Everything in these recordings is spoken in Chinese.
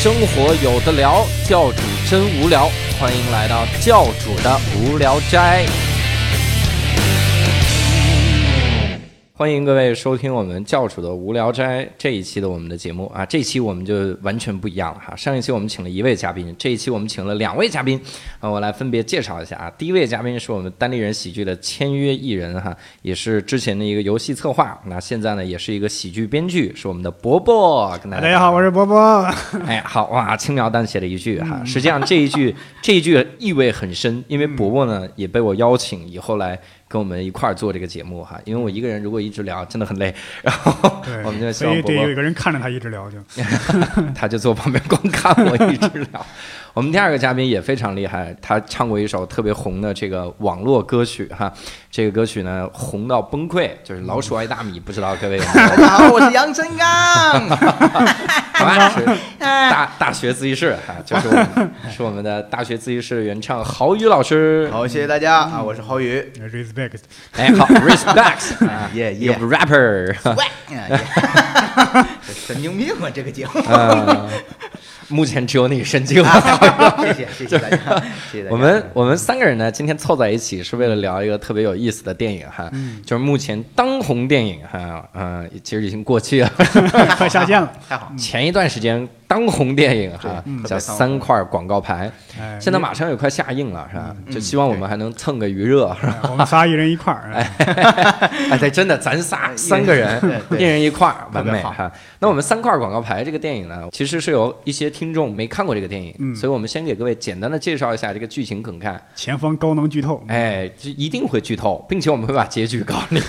生活有的聊，教主真无聊，欢迎来到教主的无聊斋。欢迎各位收听我们教主的无聊斋这一期的我们的节目啊，这期我们就完全不一样了哈。上一期我们请了一位嘉宾，这一期我们请了两位嘉宾啊，我来分别介绍一下啊。第一位嘉宾是我们单立人喜剧的签约艺人哈，也是之前的一个游戏策划，那现在呢也是一个喜剧编剧，是我们的伯伯。跟大大家好，我是伯伯。哎，好哇，轻描淡写的一句哈，实际上这一句这一句意味很深，因为伯伯呢也被我邀请以后来跟我们一块儿做这个节目哈，因为我一个人如果一直聊真的很累，然后对，我们就希所以得有望伯伯一个人看着他一直聊就。他就坐旁边光看我一直聊。我们第二个嘉宾也非常厉害，他唱过一首特别红的这个网络歌曲哈，这个歌曲呢红到崩溃，就是《老鼠爱大米》，不知道各位有没有大家好，我是杨成刚。好吧，是 大大学自习室哈，就是我们是我们的大学自习室原唱郝宇老师。好，谢谢大家啊，我是郝宇。respect，哎，好，respect 啊，一个耶耶，rapper。喂，神经病啊！这个节目，呃，目前只有你神经了。谢谢谢谢大家，谢谢大家。我们我们三个人呢，今天凑在一起是为了聊一个特别有意思的电影哈，就是目前当红电影哈，呃，其实已经过气了。快下线了。太好，前一段时间当红电影哈叫三块广告牌，哎，现在马上也快下映了是吧？嗯就希望我们还能蹭个余热。哎我们仨一人一块儿。哎 哎，对，真的，咱仨三个人一人一块儿，完美哈。那我们三块广告牌这个电影呢，其实是有一些听众没看过这个电影，嗯所以我们先给各位简单的介绍一下这个剧情梗概。前方高能剧透。哎，这一定会剧透，并且我们会把结局告诉你。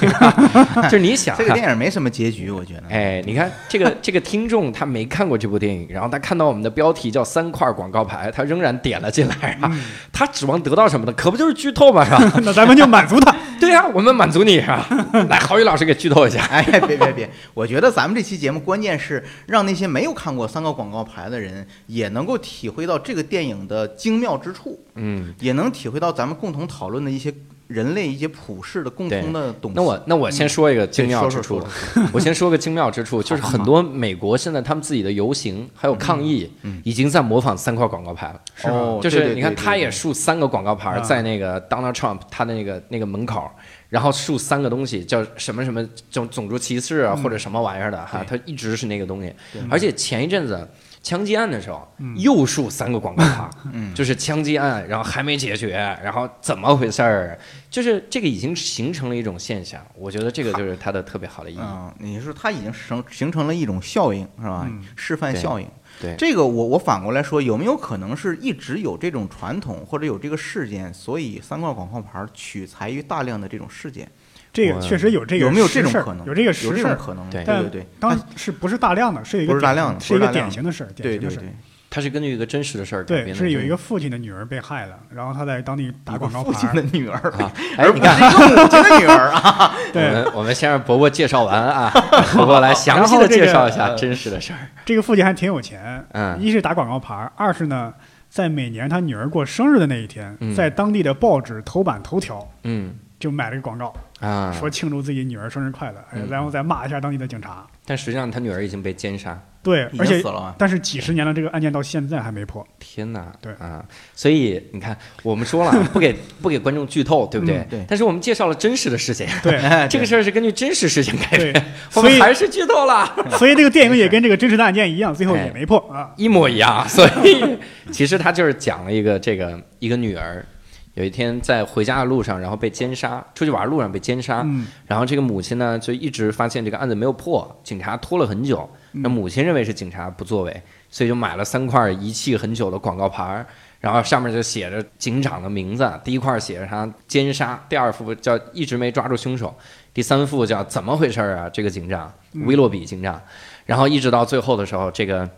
就是你想这个，电影没什么结局，我觉得。哎，你看这个这个听众他没看过这部电影，然后他看到我们的标题叫三块广告牌，他仍然点了进来 啊。他指望得到什么呢？可不就是剧透嘛，是吧？那咱们就满足他。对呀、我们满足你是吧？来，郝宇老师给剧透一下。哎，别别别！我觉得咱们这期节目关键是让那些没有看过三个广告牌的人也能够体会到这个电影的精妙之处，嗯，也能体会到咱们共同讨论的一些人类一些普世的共通的东西。那我那我先说一个精妙之处说说说，我先说个精妙之处，就是很多美国现在他们自己的游行还有抗议，已经在模仿三块广告牌了。是吧哦，就是你看，他也竖三个广告牌啊在那个 Donald Trump 他的那个那个门口，然后竖三个东西，叫什么什么种种族歧视啊，或者什么玩意儿的哈，他一直是那个东西。而且前一阵子枪击案的时候，又竖三个广告牌，嗯就是枪击案，然后还没解决，然后怎么回事儿？就是这个已经形成了一种现象，我觉得这个就是它的特别好的意义。嗯，你说它已经形形成了一种效应，是吧？嗯示范效应。对这个我我反过来说，有没有可能是一直有这种传统，或者有这个事件，所以三块广告牌取材于大量的这种事件？这个确实有这个有没有这种可能？有这个有实事儿。这种可能？对但对对，当它是不是大量的，是一个典不是大量的是一个典型的事儿，典型的事儿对对对。，它是根据一个真实的事儿改对，编的。是有一个父亲的女儿被害了，然后他在当地打广告父亲的牌儿。女儿，啊，哎你看是。一个母亲的女儿啊！对，我们先让伯伯介绍完啊，伯伯来详细的介绍一下真实的事儿。这个父亲还挺有钱，嗯一是打广告牌儿，二是呢，在每年他女儿过生日的那一天，嗯在当地的报纸头版头条嗯就买了个广告，啊，说庆祝自己女儿生日快乐，然后再骂一下当地的警察。但实际上他女儿已经被奸杀。对，而且死了吗？但是几十年了，这个案件到现在还没破。天哪！对啊，所以你看，我们说了不给 不给观众剧透，对不对？嗯对但是我们介绍了真实的事情，对哎 这个事儿是根据真实事情改对编，，我所以们还是剧透了，所以这个电影也跟这个真实的案件一样，最后也没破啊。一模一样。所以其实他就是讲了一个这个一个女儿。有一天在回家的路上，然后被奸杀，出去玩的路上被奸杀，嗯然后这个母亲呢，就一直发现这个案子没有破，警察拖了很久。嗯那母亲认为是警察不作为，所以就买了三块遗弃很久的广告牌儿，然后上面就写着警长的名字。第一块写着他奸杀，第二幅叫一直没抓住凶手，第三幅叫怎么回事儿啊？这个警长嗯威洛比警长，然后一直到最后的时候，这个。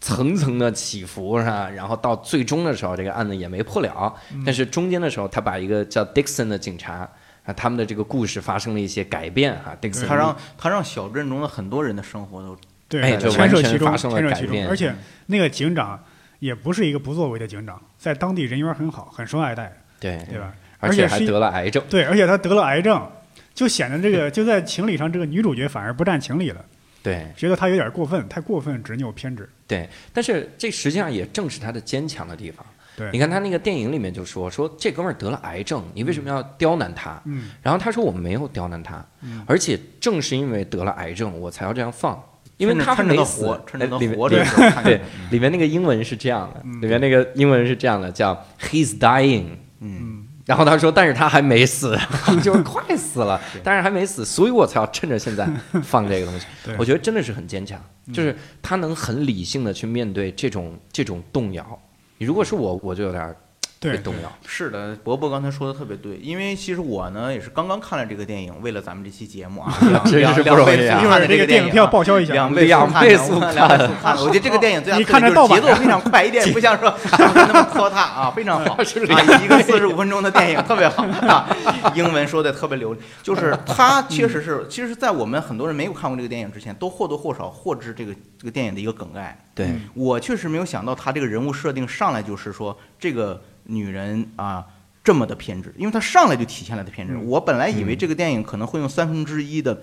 层层的起伏是吧？然后到最终的时候，这个案子也没破了。嗯但是中间的时候，他把一个叫 Dixon 的警察啊，他们的这个故事发生了一些改变哈。Dixon 他让他让小镇中的很多人的生活都对，哎就牵涉其中，完全发生了牵涉其中。改变而且那个警长也不是一个不作为的警长，在当地人缘很好，很受爱戴，对，对吧？而且还得了癌症。对，而且他得了癌症，就显得这个就在情理上，这个女主角反而不占情理了。对。觉得他有点过分，太过分执拗偏执。对，但是这实际上也正是他的坚强的地方。对。你看他那个电影里面就说说这哥们儿得了癌症，你为什么要刁难他？嗯。然后他说我没有刁难他，嗯。而且正是因为得了癌症，我才要这样放，因为他没死。里面对里面那个英文是这样的，嗯。里面那个英文是这样的，叫 He's dying。嗯，嗯，然后他说，但是他还没死，就是快死了，但是还没死，所以我才要趁着现在放这个东西。我觉得真的是很坚强，就是他能很理性的去面对这种这种动摇。如果是我，我就有点对动摇。是的，伯伯刚才说的特别对，因为其实我呢也是刚刚看了这个电影，为了咱们这期节目啊，两真两是不容易啊一两倍速看的会儿这个电影票电影啊报销一下。两倍速看两倍速看的。我觉得这个电影最大你特点就是节奏非常快，一点 也不像说那么拖沓啊，非常好。是啊，一个四十五分钟的电影特别好啊，英文说的特别流利。就是它确实是，其实，在我们很多人没有看过这个电影之前，都或多或少获知这个这个电影的一个梗概。对，嗯我确实没有想到他这个人物设定上来就是说这个女人啊这么的偏执，因为她上来就体现了她偏执。嗯。我本来以为这个电影可能会用三分之一的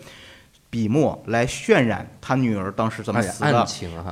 笔墨来渲染他女儿当时怎么死的。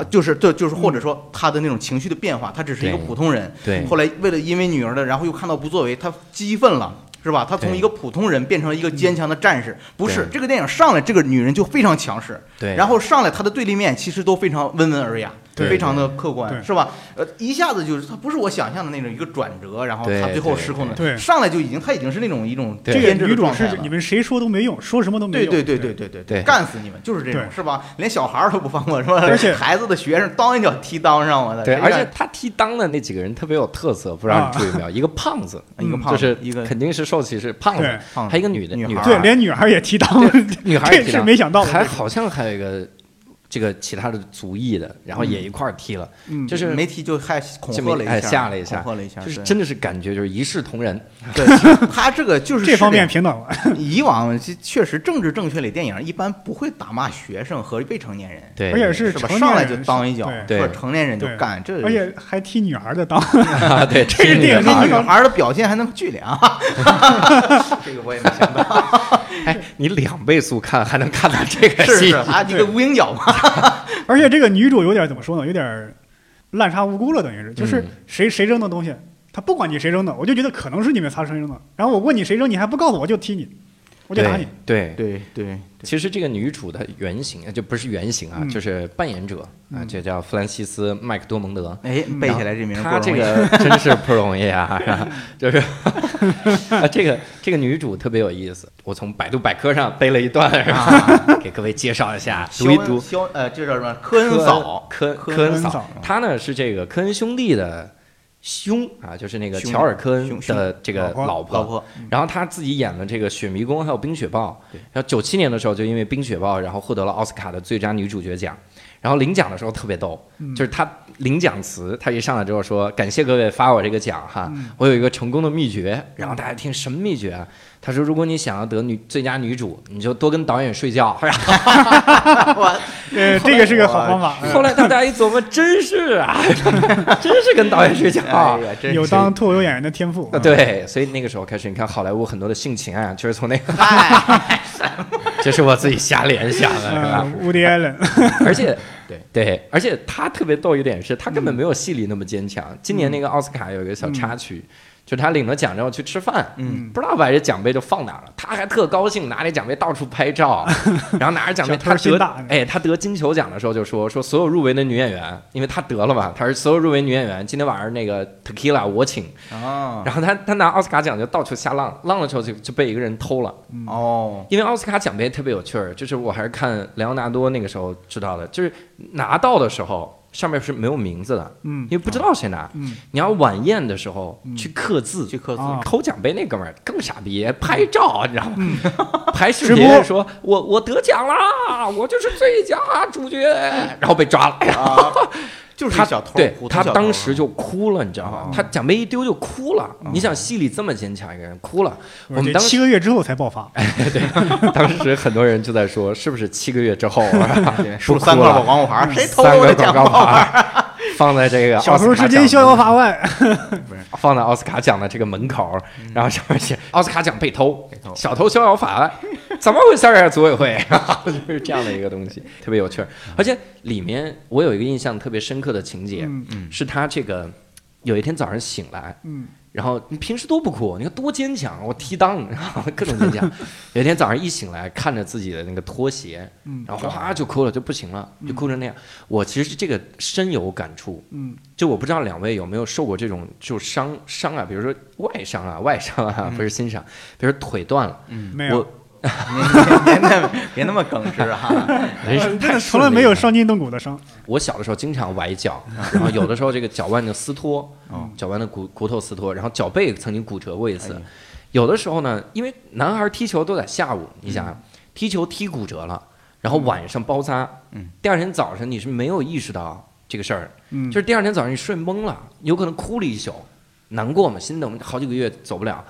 就是对，就是或者说他的那种情绪的变化，他只是一个普通人，对。后来为了因为女儿的，然后又看到不作为，他激愤了，是吧？他从一个普通人变成了一个坚强的战士。不是这个电影上来，这个女人就非常强势，对，然后上来她的对立面其实都非常温文尔雅，对非常的客观，对是吧？呃，一下子就是他不是我想象的那种一个转折，然后他最后失控的，对上来就已经他已经是那种一种编制个女主的状态了是你。们谁说都没用，说什么都没用。对对对对对对对干死你们就是这种是吧？连小孩儿都不放过是吧？而且孩子的学生当一脚踢裆上，我的对，而且他踢裆的那几个人特别有特色，不知道你啊注意没有？一个胖子，一个胖子就是一个肯定是受歧视，胖子还有一个女的，女孩对，连女孩也提当，这 女孩也踢没想到。还好像还有一个这个其他的族裔的，然后也一块儿踢了，嗯，就是没踢就害恐吓了一下，吓了一下。恐吓了一下，就是真的是感觉就是一视同仁，对，他这个就是这方面平等了。以往其确实政治正确类电影一般不会打骂学生和未成年人，对，而且是是吧？上来就当一脚，对。说成年人就干，这而且还踢女孩的当，啊，对，这个是电影这女孩的表现还那么巨良，这个我也没想到，哎，你两倍速看还能看到这个戏是是，，还一个无影脚嘛，而且这个女主有点怎么说呢？有点滥杀无辜了，等于是，就是嗯谁谁扔的东西，他不管你谁扔的，我就觉得可能是你们仨扔的。然后我问你谁扔，你还不告诉我，我就踢你，我就打你。对。对对其实这个女主的原型呃就不是原型啊，嗯就是扮演者啊，就叫弗兰西斯·麦克多蒙德。哎，背起来这名儿不她这个真是不容易啊，就是 啊，这个这个女主特别有意思，我从百度百科上背了一段，是给各位介绍一下，读一读。肖呃，这叫什么？科恩嫂，科科科恩嫂恩嫂，他呢是这个科恩兄弟的兄啊，就是那个乔尔科恩的这个老婆老婆。然后他自己演了这个《雪迷宫》还有《冰雪暴》，然后九七年的时候就因为《冰雪暴》，然后获得了奥斯卡的最佳女主角奖。然后领奖的时候特别逗，嗯就是他领奖词，他一上来之后说：“感谢各位发我这个奖哈，嗯我有一个成功的秘诀。”然后大家听什么秘诀啊？他说：“如果你想要得女最佳女主，你就多跟导演睡觉。” 呃，这个是个好方法。后来大家一琢磨，真是啊，真是跟导演睡觉。哎呀，真是 有当脱口秀演员的天赋。啊，对，所以那个时候开始，你看好莱坞很多的性情啊，就是从那个，哎，这是我自己瞎联想的，是吧呃？，乌迪艾伦，而且，对对，而且他特别逗一点是，他根本没有戏里那么坚强。今年那个奥斯卡有一个小插曲，就他领了奖之后去吃饭，嗯，不知道把这奖杯就放哪了，他还特高兴，拿着奖杯到处拍照，然后拿着奖杯，他得心大哎，他得金球奖的时候就说说所有入围的女演员，因为他得了嘛，他是所有入围女演员，今天晚上那个 Tequila 我请，哦，然后他他拿奥斯卡奖就到处瞎浪，浪了之后就就被一个人偷了。哦，因为奥斯卡奖杯特别有趣儿，就是我还是看莱昂纳多那个时候知道的，就是拿到的时候上面是没有名字的，嗯。因为不知道谁拿。嗯，你要晚宴的时候嗯。去刻字，去刻字，啊。偷奖杯那哥们儿更傻逼，拍照，你知道吗？拍视频说我我得奖啦，我就是最佳主角，然后被抓了。就是他小偷，对他当时就哭了，你知道吗哦？他奖杯一丢就哭了。你想戏里这么坚强一个人哭了，我们当时七个月之后才爆发。对当时很多人就在说，是不是七个月之后输 三块哭了广告牌，谁偷了我的个广告奖包？牌放在这个小偷至今逍遥法外。放在奥斯卡奖的这个门口，然后上面写奥斯卡奖被偷被偷，小偷逍遥法外。怎么回事啊？组委会？就是这样的一个东西，特别有趣儿。而且里面我有一个印象特别深刻的情节，嗯是他这个有一天早上醒来，嗯。然后你平时都不哭，你看多坚强，我踢裆，然后各种坚强。有一天早上一醒来，看着自己的那个拖鞋，嗯，然后哗就哭了，就不行了，就哭成那样。我其实这个深有感触，嗯。就我不知道两位有没有受过这种就伤伤啊，比如说外伤啊，外伤啊，嗯。不是心伤，比如说腿断了，没有。我，别那么别那么耿直哈。人生太真的从来没有伤筋动骨的伤。我小的时候经常崴脚，然后有的时候这个脚腕就撕脱哦，脚腕的骨骨头撕脱，然后脚背曾经骨折过一次。有的时候呢，因为男孩踢球都在下午，你想啊，踢球踢骨折了，然后晚上包扎，嗯，第二天早上你是没有意识到这个事儿，嗯，就是第二天早上你睡懵了，有可能哭了一宿，难过嘛，心疼好几个月走不了。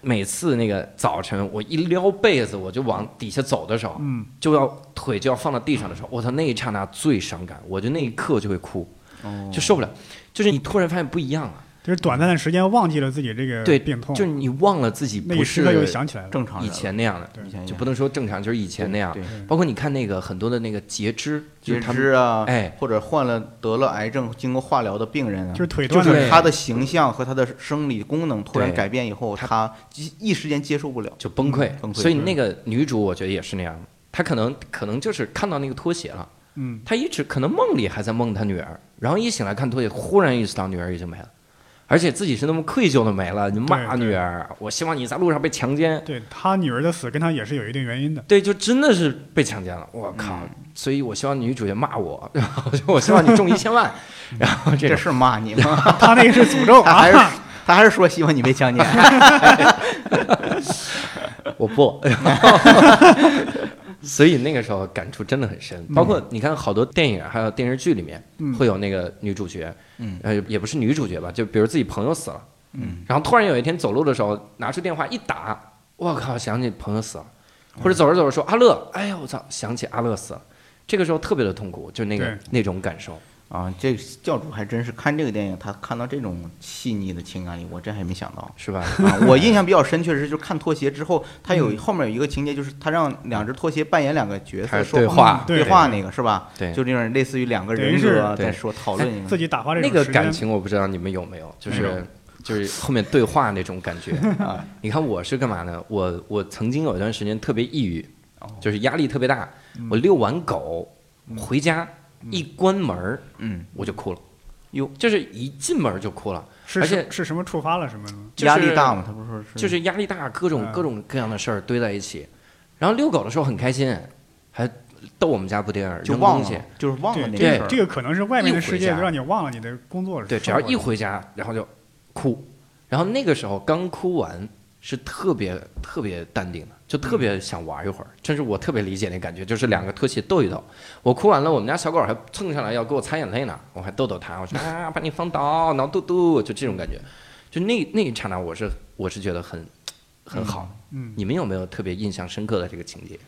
每次那个早晨，我一撩被子，我就往底下走的时候，嗯。就要腿就要放到地上的时候，我操，那一刹那最伤感，我就那一刻就会哭，哦。就受不了。就是你突然发现不一样了，就是短暂的时间忘记了自己这个对病痛，就是你忘了自己不那一时刻又是想起来了。正常以前那样的，以前就不能说正常，就是以前那样。对包括你看那个很多的那个截肢，就是截肢啊，哎或者患了得了癌症经过化疗的病人啊，就是腿就断的对是他的形象和他的生理功能突然改变以后，他一一时间接受不了。就崩溃。崩溃所以那个女主我觉得也是那样，她可能可能就是看到那个拖鞋了。嗯，她一直可能梦里还在梦她女儿，然后一醒来看拖鞋，忽然意识到女儿已经没了，而且自己是那么愧疚的没了，你骂女儿，我希望你在路上被强奸，对他女儿的死跟他也是有一定原因的。对，就真的是被强奸了，我靠！嗯所以我希望女主角骂我，然后我希望你中一千万，然后这这是骂你吗？他那个是诅咒他还是啊！他还是说希望你被强奸。我不，所以那个时候感触真的很深。包括你看好多电影还有电视剧里面嗯。会有那个女主角，嗯。呃，也不是女主角吧，就比如自己朋友死了，嗯，然后突然有一天走路的时候拿出电话一打，我靠，想起朋友死了，或者走着走着说阿乐，哎呀我操，想起阿乐死了，这个时候特别的痛苦，就那个那种感受。啊，这个教主还真是看这个电影，他看到这种细腻的情感里，我真还没想到。是吧？啊，我印象比较深，确实是就是看拖鞋之后，他有后面有一个情节，就是他让两只拖鞋扮演两个角色对话，对对话那个是吧？对就这种类似于两个人格在说讨论自己打发这那个时间感情我不知道你们有没有，就是就是后面对话那种感觉。啊，你看我是干嘛呢？我我曾经有一段时间特别抑郁，哦就是压力特别大。嗯我遛完狗回家一关门嗯，我就哭了，哟，就是一进门就哭了，是而且是是什么触发了什么呢？就是压力大嘛，他不是说是就是压力大，各种嗯。各种各样的事儿堆在一起。然后遛狗的时候很开心，还逗我们家布丁儿就忘扔东西。了，，就是忘了那个事儿。这个这个可能是外面的世界让你忘了你的工作对，只要一回家，然后就哭，然后那个时候刚哭完是特别特别淡定的，就特别想玩一会儿。真是我特别理解那感觉，就是两个拖鞋斗一斗。我哭完了，我们家小狗还蹭上来要给我擦眼泪呢，我还逗逗它，我说啊，把你放倒，挠肚肚，就这种感觉。就那那一刹那，我是我是觉得很很好。嗯，你们有没有特别印象深刻的这个情节？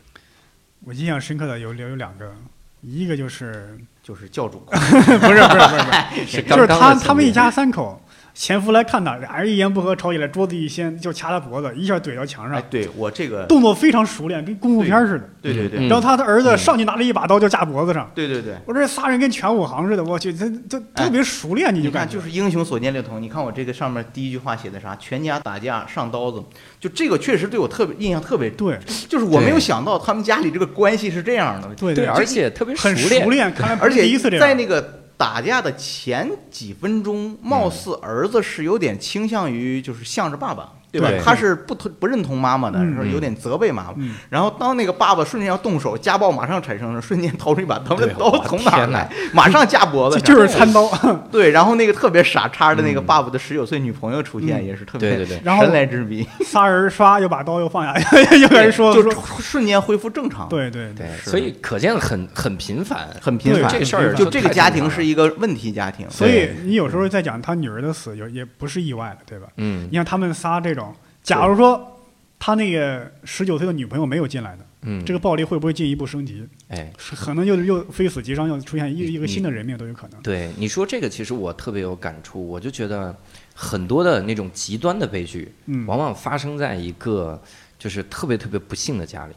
我印象深刻的有有有两个，一个就是就是教主，不是不是不是不是，是 就是他他们一家三口，前夫来看他，俩人一言不合吵起来，桌子一掀就掐他脖子，一下怼到墙上，，哎对我这个，动作非常熟练，跟功夫片似的。嗯对对对然后他的儿子嗯上去拿了一把刀就架脖子上，对对对。我这仨人跟全武行似的，我去，他他特别熟练，你你看，就感觉就是英雄所见略同。你看我这个上面第一句话写的啥？全家打架上刀子，就这个确实对我特别印象特别，对就是我没有想到他们家里这个关系是这样的。对，对而且特别熟。练，看来不 而且第一次这样。在那个打架的前几分钟，貌似儿子是有点倾向于就是向着爸爸，对吧？对他是不同不认同妈妈的，嗯是有点责备妈妈。嗯，然后当那个爸爸瞬间要动手，家暴马上产生了，瞬间掏出一把刀，这刀从哪儿来？马上架脖子就是餐刀，对。然后那个特别傻叉的那个嗯爸爸的十九岁女朋友出现，嗯也是特别对对对，然后神来之笔，仨人刷又把刀又放下，又开始说就说，瞬间恢复正常。对对对，所以可见很很频繁。很频繁。这个事儿就这个家庭是一个问题家庭。所以你有时候在讲他女儿的死，有也不是意外的，对吧？嗯你像他们仨这种，假如说他那个十九岁的女朋友没有进来的，嗯，这个暴力会不会进一步升级？哎，可能又又非死即伤，又出现一一个新的人命都有可能。对你说这个，其实我特别有感触。我就觉得很多的那种极端的悲剧，嗯，往往发生在一个就是特别特别不幸的家里。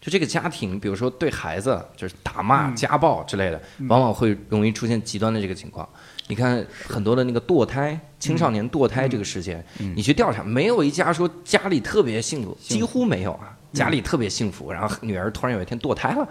就这个家庭，比如说对孩子就是打骂、嗯。家暴之类的，嗯。往往会容易出现极端的这个情况。你看很多的那个堕胎，青少年堕胎这个事件，嗯。你去调查，没有一家说家里特别幸福几乎没有啊，家里特别幸福，然后女儿突然有一天堕胎了，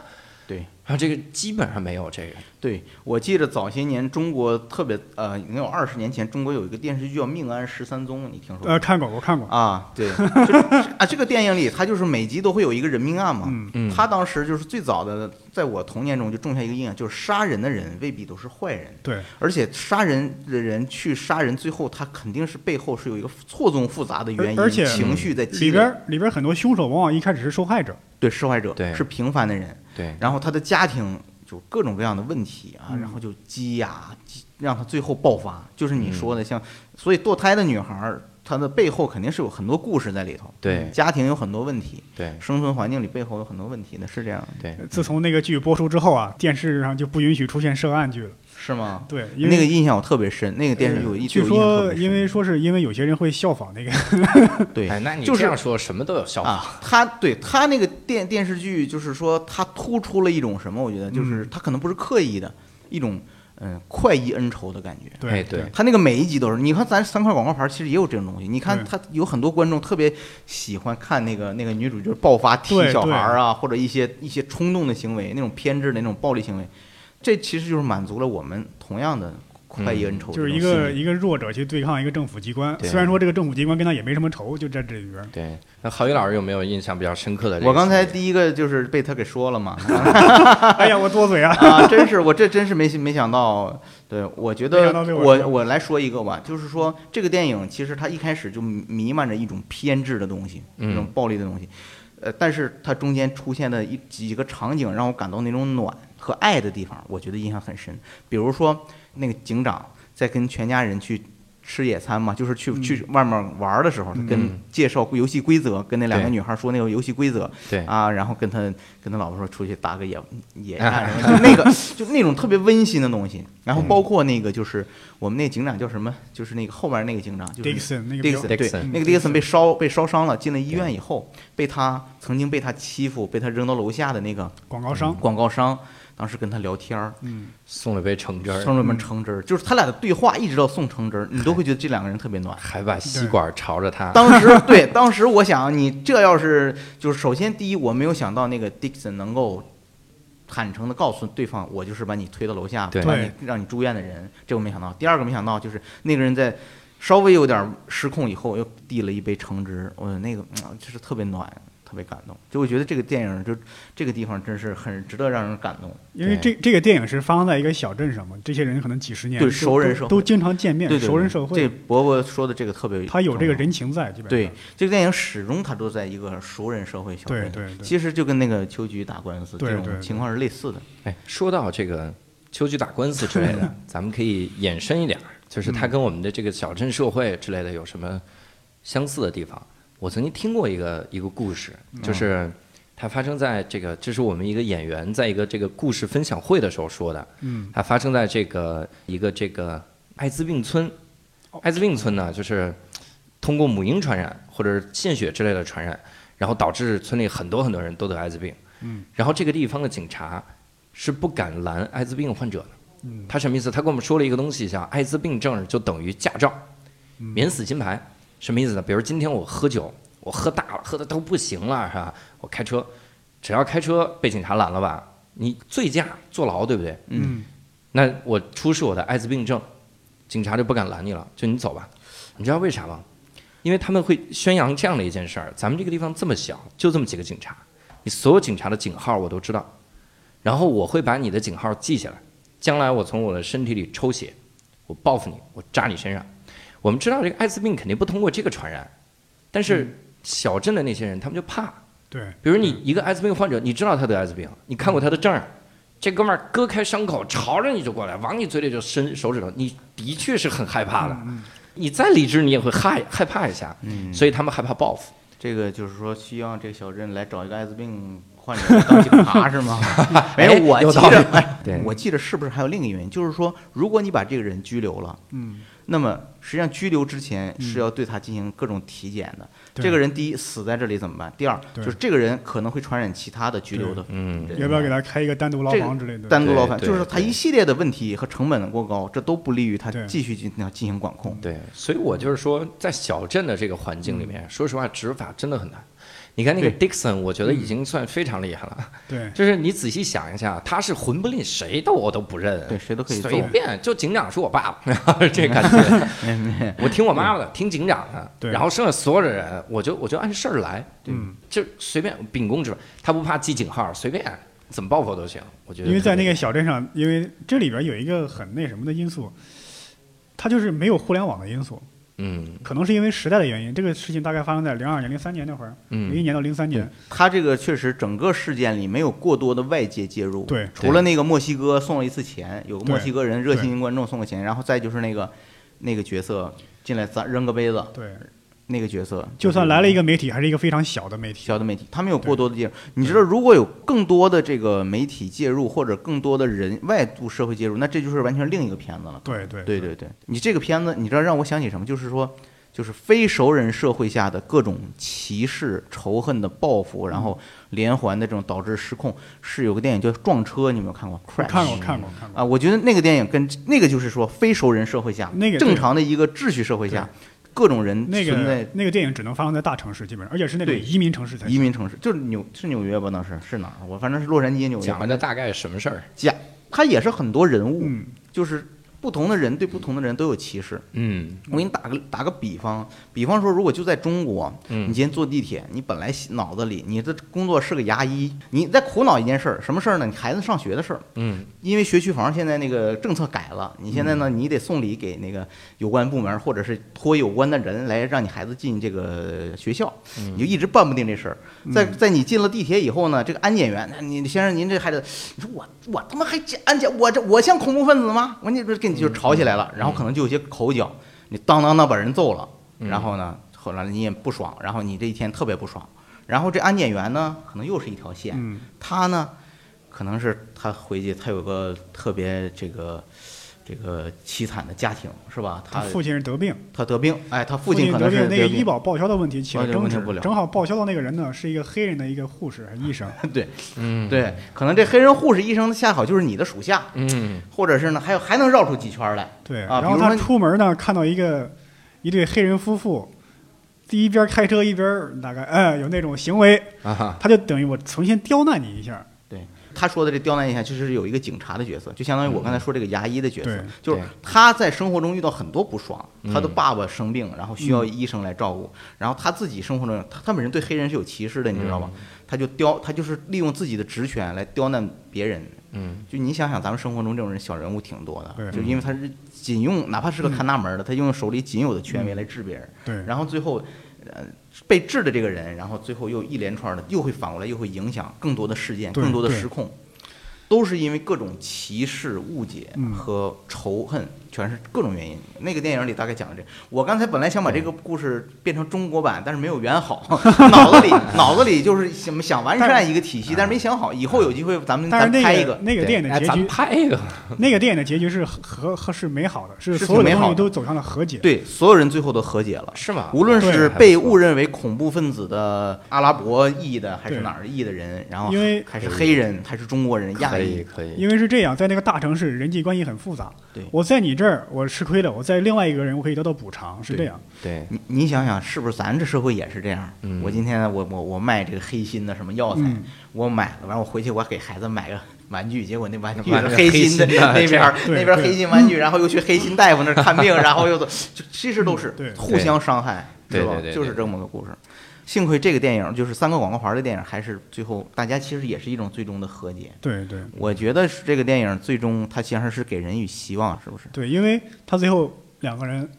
对，然后这个基本上没有这个，对，我记得早些年中国特别呃，应该有二十年前，中国有一个电视剧叫《命案十三宗》，你听说过吗？呃，看过，我看过。啊，对，就是啊，这个电影里，它就是每集都会有一个人命案嘛。嗯嗯他当时就是最早的，在我童年中就种下一个印象，就是杀人的人未必都是坏人，对，而且杀人的人去杀人，最后他肯定是背后是有一个错综复杂的原因，而而且情绪在。里边儿里边儿很多凶手往往一开始是受害者。对受害者对是平凡的人，对，然后他的家庭就各种各样的问题啊，嗯。然后就积压，积让他最后爆发。就是你嗯说的像，所以堕胎的女孩儿，她的背后肯定是有很多故事在里头，对。家庭有很多问题，对。生存环境里背后有很多问题的，是这样的，对，自从那个剧播出之后啊，电视上就不允许出现涉案剧了。是吗？对，因为那个印象我特别深，那个电视剧我一直据说，因为说是因为有些人会效仿那个，对哎，那你就是这样说，什么都有效仿。啊，他对他那个电电视剧，就是说他突出了一种什么？我觉得就是嗯他可能不是刻意的一种嗯快意恩仇的感觉。哎对对他那个每一集都是，你看咱三块广告牌，其实也有这种东西。你看对他有很多观众特别喜欢看那个那个女主角爆发踢小孩啊，或者一些一些冲动的行为，那种偏执的那种暴力行为，这其实就是满足了我们同样的快意恩仇这就是一。个一个弱者去对抗一个政府机关。虽然说这个政府机关跟他也没什么仇，就在这里边。对，那郝宇老师有没有印象比较深刻的？我刚才第一个就是被他给说了嘛，哎呀，我多嘴啊！啊，真是我这真是没没想到，对我觉得我我我来说一个吧，就是说这个电影其实它一开始就弥漫着一种偏执的东西，嗯一种暴力的东西，呃，但是它中间出现的一几个场景让我感到那种暖和爱的地方，我觉得印象很深。比如说那个警长在跟全家人去。吃野餐嘛，就是去嗯。去外面玩的时候，跟介绍游戏规则，跟那两个女孩说那个游戏规则，对。啊，然后跟他跟他老婆说出去打个野 野战什么，就那个就那种特别温馨的东西。然后包括那个就是我们那警长叫什么，就是那个后面那个警长，就是 Dixon 那个比较 Dixon 对那个 Dixon 被烧被烧伤了，进了医院以后，被他曾经被他欺负，被他扔到楼下的那个广告商，广告商，当时跟他聊天儿，嗯，送了杯橙汁儿，送了杯橙汁儿，就是他俩的对话一直到送橙汁儿，你都会觉得这两个人特别暖。还把吸管朝着他。当时对，当时我想，你这要是就是首先第一，我没有想到那个 Dixon 能够坦诚的告诉对方，我就是把你推到楼下，对把你让你住院的人，这我没想到。第二个没想到就是那个人在稍微有点失控以后，又递了一杯橙汁，我那个嗯就是特别暖，特别感动。就我觉得这个电影就这个地方真是很值得让人感动。因为这这个电影是发生在一个小镇上嘛，这些人可能几十年对熟人社会都都经常见面，对对对熟人社会这，伯伯说的这个特别，他有这个。人情在，基本对，这个电影始终他都在一个熟人社会小镇。对对对其实就跟那个秋菊打官司这种情况是类似的。哎，说到这个秋菊打官司之类的，咱们可以延伸一点，就是它跟我们的这个小镇社会之类的有什么相似的地方？我曾经听过一个一个故事，就是它发生在这个，这是我们一个演员在一个这个故事分享会的时候说的。嗯，它发生在这个一个这个艾滋病村。艾滋病村呢，就是通过母婴传染或者是献血之类的传染，然后导致村里很多很多人都得艾滋病。嗯，然后这个地方的警察是不敢拦艾滋病患者的。嗯他什么意思？他跟我们说了一个东西，叫艾滋病证就等于驾照，嗯免死金牌。什么意思呢？比如今天我喝酒，我喝大了，喝的都不行了，是吧？我开车，只要开车被警察拦了吧，你醉驾坐牢，对不对？嗯，那我出示我的艾滋病证，警察就不敢拦你了，就你走吧。你知道为啥吗？因为他们会宣扬这样的一件事儿：咱们这个地方这么小，就这么几个警察，你所有警察的警号我都知道，然后我会把你的警号记下来，将来我从我的身体里抽血，我报复你，我扎你身上。我们知道这个艾滋病肯定不通过这个传染，但是小镇的那些人他们就怕，对，比如你一个艾滋病患者，你知道他得艾滋病，你看过他的证儿，这哥们儿割开伤口，朝着你就过来，往你嘴里就伸手指头，你的确是很害怕的。嗯你再理智，你也会害害怕一下，嗯，所以他们害怕报复。这个就是说希望这个小镇来找一个艾滋病患者当警察是吗？没有，我记有道理着，哎对我记得是不是还有另一个原因？就是说，如果你把这个人拘留了，嗯，那么实际上拘留之前嗯是要对他进行各种体检的。对这个人第一死在这里怎么办？第二就是这个人可能会传染其他的拘留的嗯。要不要给他开一个单独牢房之类的？单独牢房？就是他一系列的问题和成本的过高，这都不利于他继续进进行管控。对，所以我就是说，在小镇的这个环境里面，说实话，执法真的很难。你看那个 Dixon，我觉得已经算非常厉害了。对，就是你仔细想一下，他是混不吝谁的我都不认，对，谁都可以。随便就警长是我爸爸，这感觉。我听我妈妈的，听警长的，对。然后剩下所有的人，我就我就按事儿来，嗯，就随便秉公执法，他不怕记警号，随便怎么报复都行。我觉得，因为在那个小镇上，因为这里边有一个很那什么的因素，它就是没有互联网的因素，嗯。可能是因为时代的原因。这个事情大概发生在零二年、零三年那会儿，零一嗯年到零三年。他这个确实整个事件里没有过多的外界介入，对除了那个墨西哥送了一次钱，有个墨西哥人热心观众送个钱，然后再就是那个那个角色进来砸扔个杯子，对，那个角色就算来了一个个媒体，还是一个非常小的媒体。小的媒体，他没有过多的介入。你知道，如果有更多的这个媒体介入，或者更多的人外部社会介入，那这就是完全另一个片子了。对对对对对，你这个片子，你知道让我想起什么？就是说，就是非熟人社会下的各种歧视、仇恨的报复，然后连环的这种导致失控。是有个电影叫《撞车》，你有没有看过？Crash 看过看过看过。啊，我觉得那个电影跟那个就是说非熟人社会下，那个正常的一个秩序社会下，各种人那存在个那个电影只能发生在大城市，基本上，而且是那种移民城市才。移民城市，就是纽是纽约吧？那是是哪儿？我反正是洛杉矶、纽约。讲的大概什么事儿？讲，他也是很多人物，嗯，就是不同的人对不同的人都有歧视。嗯我给你打个打个比方，比方说，如果就在中国，你嗯今天坐地铁，你本来脑子里你的工作是个牙医，你在苦恼一件事儿，什么事儿呢？你孩子上学的事儿，嗯因为学区房现在那个政策改了，你现在呢，你得送礼给那个有关部门或者是托有关的人来让你孩子进这个学校，你就一直办不定这事儿。在在你进了地铁以后呢，这个安检员，你先生您这孩子，你说我我他妈还安检，我这我像恐怖分子吗？我你不就吵起来了，然后可能就有些口角，你当当当把人揍了，然后呢，后来你也不爽，然后你这一天特别不爽，然后这安检员呢，可能又是一条线，嗯，他呢，可能是他回去他有个特别这个这个凄惨的家庭，是吧？他他父亲是得病，他得病，哎，他父亲亲可能是得病，那个医保报销的问题起了争执不了，正好报销的那个人呢是一个黑人的一个护士医生，对嗯对，可能这黑人护士医生恰好就是你的属下，嗯或者是呢，还有还能绕出几圈来，对，啊然后他出门呢看到一个一对黑人夫妇，第一边开车一边大概哎有那种行为，啊他就等于我重新刁难你一下，他说的这刁难一下，就是有一个警察的角色，就相当于我刚才说这个牙医的角色对，就是他在生活中遇到很多不爽，嗯。他的爸爸生病，然后需要医生来照顾，然后他自己生活中，他他本人对黑人是有歧视的，你知道吗？他就刁，他就是利用自己的职权来刁难别人。嗯。就你想想，咱们生活中这种人小人物挺多的，就因为他是仅用，哪怕是个看大门的，他用手里仅有的权威来治别人，对，然后最后，呃，被治的这个人，然后最后又一连串的，又会反过来，又会影响更多的事件，更多的失控，都是因为各种歧视、误解嗯。和仇恨，全是各种原因。那个电影里大概讲的这，我刚才本来想把这个故事变成中国版，但是没有圆好，脑子里脑子里就是想想完善一个体系，但是没想好，以后有机会咱们但是咱们拍一个那个电影的结咱们局，拍一个，那个电影的结局是和和是美好的，是是所有的挺美好的东西都走向了和解。对所有人最后都和解了。是吗？无论是被误认为恐怖分子的阿拉伯裔的，还是对哪儿裔的人，然后因为还是黑人，还是中国人、亚可以裔，可以，因为是这样，在那个大城市，人际关系很复杂。对我在你这儿我吃亏了，我在另外一个人我可以得到补偿，是这样。对，你你想想，是不是咱这社会也是这样？嗯。我今天我我我卖这个黑心的什么药材，嗯。我买了，完我回去我给孩子买个玩具，结果那玩具玩个是黑心的那边儿那边儿黑心玩具，然后又去黑心大夫那儿看病，然后又就其实都是互相伤害，对吧？就是这么个故事。幸亏这个电影就是三个广告牌的电影，还是最后大家其实也是一种最终的和解。对对我觉得是这个电影最终它其实是给人以希望，是不是？对，因为他最后两个人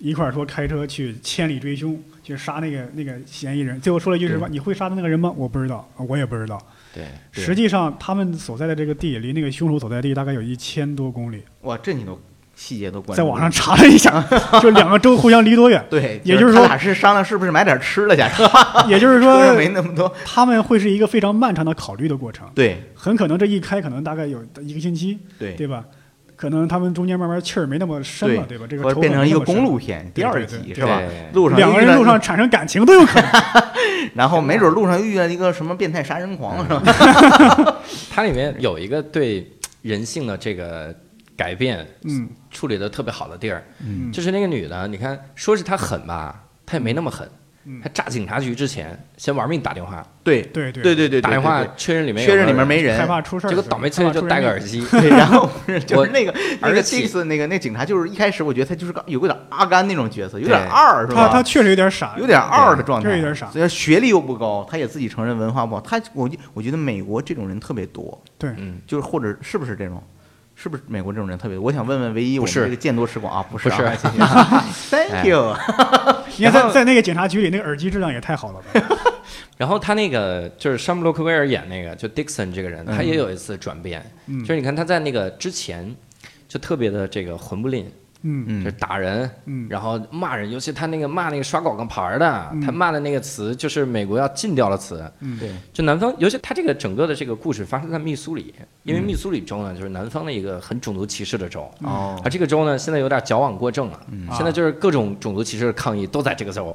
一块儿说开车去千里追凶，去杀那个那个嫌疑人，最后说了一句什么？你会杀的那个人吗？我不知道，我也不知道。对，实际上，他们所在的这个地离那个凶手所在地大概有一千多公里。哇，这你都细节都关注。在网上查了一下，就两个州互相离多远，对，也就是说他俩是商量是不是买点吃的去，也就是说没那么多。他们会是一个非常漫长的考虑的过程，对很可能这一开可能大概有一个星期，对，对吧？可能他们中间慢慢气儿没那么深了，对吧？这个变成一个公路片，第二集是吧？路上两个人路上产生感情都有可能。然后没准路上遇见一个什么变态杀人狂，是吧？它里面有一个对人性的这个改变嗯。处理的特别好的地儿，嗯。就是那个女的，你看说是她狠吧，她也没那么狠。嗯。她炸警察局之前，先玩命打电话，对。对对对对对，打电话确认里面确认里面没人。害，怕出事儿，结果倒霉催就戴个耳。机，对，然后 不是就我是那个 那个儿子 Dix 那个那警察，就是一开始我觉得他就是个有个点阿甘那种角色，有点二是吧？他他确实有点傻，有点二的状态，就是有点傻。所以学历又不高，他也自己承认文化不好。他我我觉得美国这种人特别多，对，嗯，就是或者是不是这种？是不是美国这种人特别多？我想问问唯一我不是们这个见多识广啊，不是啊，不是谢谢，Thank you。你看在在那个警察局里，那个耳机质量也太好了吧？然后他那个就是山姆洛克威尔演那个，就 Dixon 这个人，他也有一次转变，嗯就是你看他在那个之前就特别的这个混不吝，嗯。就是打人，嗯。然后骂人，尤其他那个骂那个刷广告牌儿的，嗯。他骂的那个词就是美国要禁掉的词。嗯。对，就南方，尤其他这个整个的这个故事发生在密苏里，因为密苏里州呢就是南方的一个很种族歧视的州，哦。而这个州呢现在有点矫枉过正了，嗯。现在就是各种种族歧视的抗议都在这个州，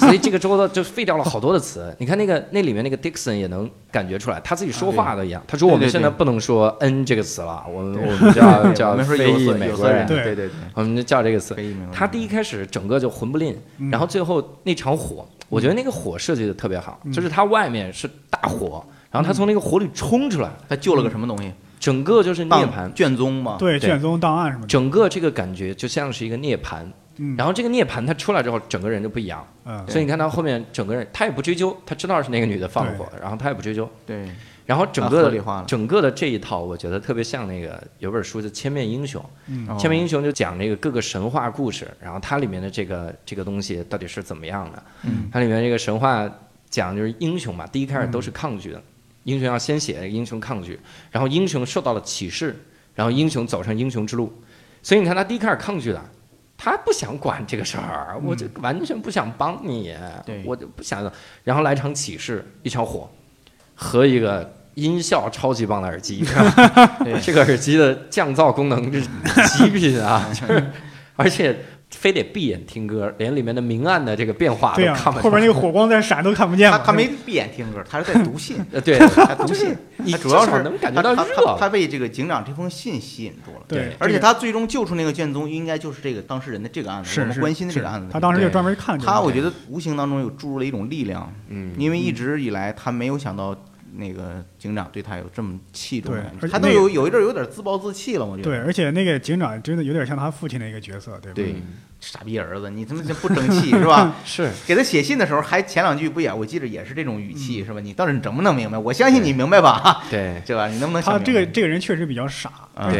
所以这个州的就废掉了好多的词。你看那个那里面那个 Dixon 也能感觉出来，他自己说话都一样。他说我们现在不能说 N 这个词了，我们 我们叫叫非裔美国人，对对我们就叫这个词。非裔美国人他第一开始整个就混不吝，嗯然后最后那场火，我觉得那个火设计的特别好，嗯就是他外面是大火，然后他从那个火里冲出来，他救了个什么东西？整个就是涅槃，卷宗嘛。卷宗档案什么的，整个这个感觉就像是一个涅槃。嗯，然后这个涅槃他出来之后，整个人就不一样，嗯。所以你看他后面整个人他也不追究，他知道是那个女的放火，然后他也不追究，对，然后整啊个的整个的这一套，我觉得特别像那个有本书叫《千面英雄》，嗯。哦。千面英雄就讲那个各个神话故事，然后它里面的这个这个东西到底是怎么样的？嗯。它里面这个神话讲就是英雄嘛，第一开始都是抗拒的，英雄要先写英雄抗拒，然后英雄受到了启示，然后英雄走上英雄之路，所以你看他第一开始抗拒的。他不想管这个事儿，我就完全不想帮你，对。我就不想。然后来场启示，一场火，和一个音效超级棒的耳机，这个耳机的降噪功能是极品啊，就是而且非得闭眼听歌，连里面的明暗的这个变化都，看不见后边那。个火光在闪都看不见了。他他没闭眼听歌，他是在读信，呃，对，他读信。你他主要是能感觉到他热他他被这个警长这封信吸引住了。对，而且他最终救出那个卷宗，应该就是这个当事人的这个案子，是是我们关心的这个案子。他当时就专门看。他我觉得无形当中有注入了一种力量，嗯，因为一直以来他没有想到那个警长对他有这么器重的感觉，他都有有一阵有点自暴自弃了，我觉得。对，而且那个警长真的有点像他父亲的一个角色，对吧？对傻逼儿子，你他妈这不争气是吧？是给他写信的时候，还前两句不也，我记得也是这种语气是吧？你到底能不能明白？我相信你明白吧，对，对吧？你能不能想他这个这个人确实比较傻，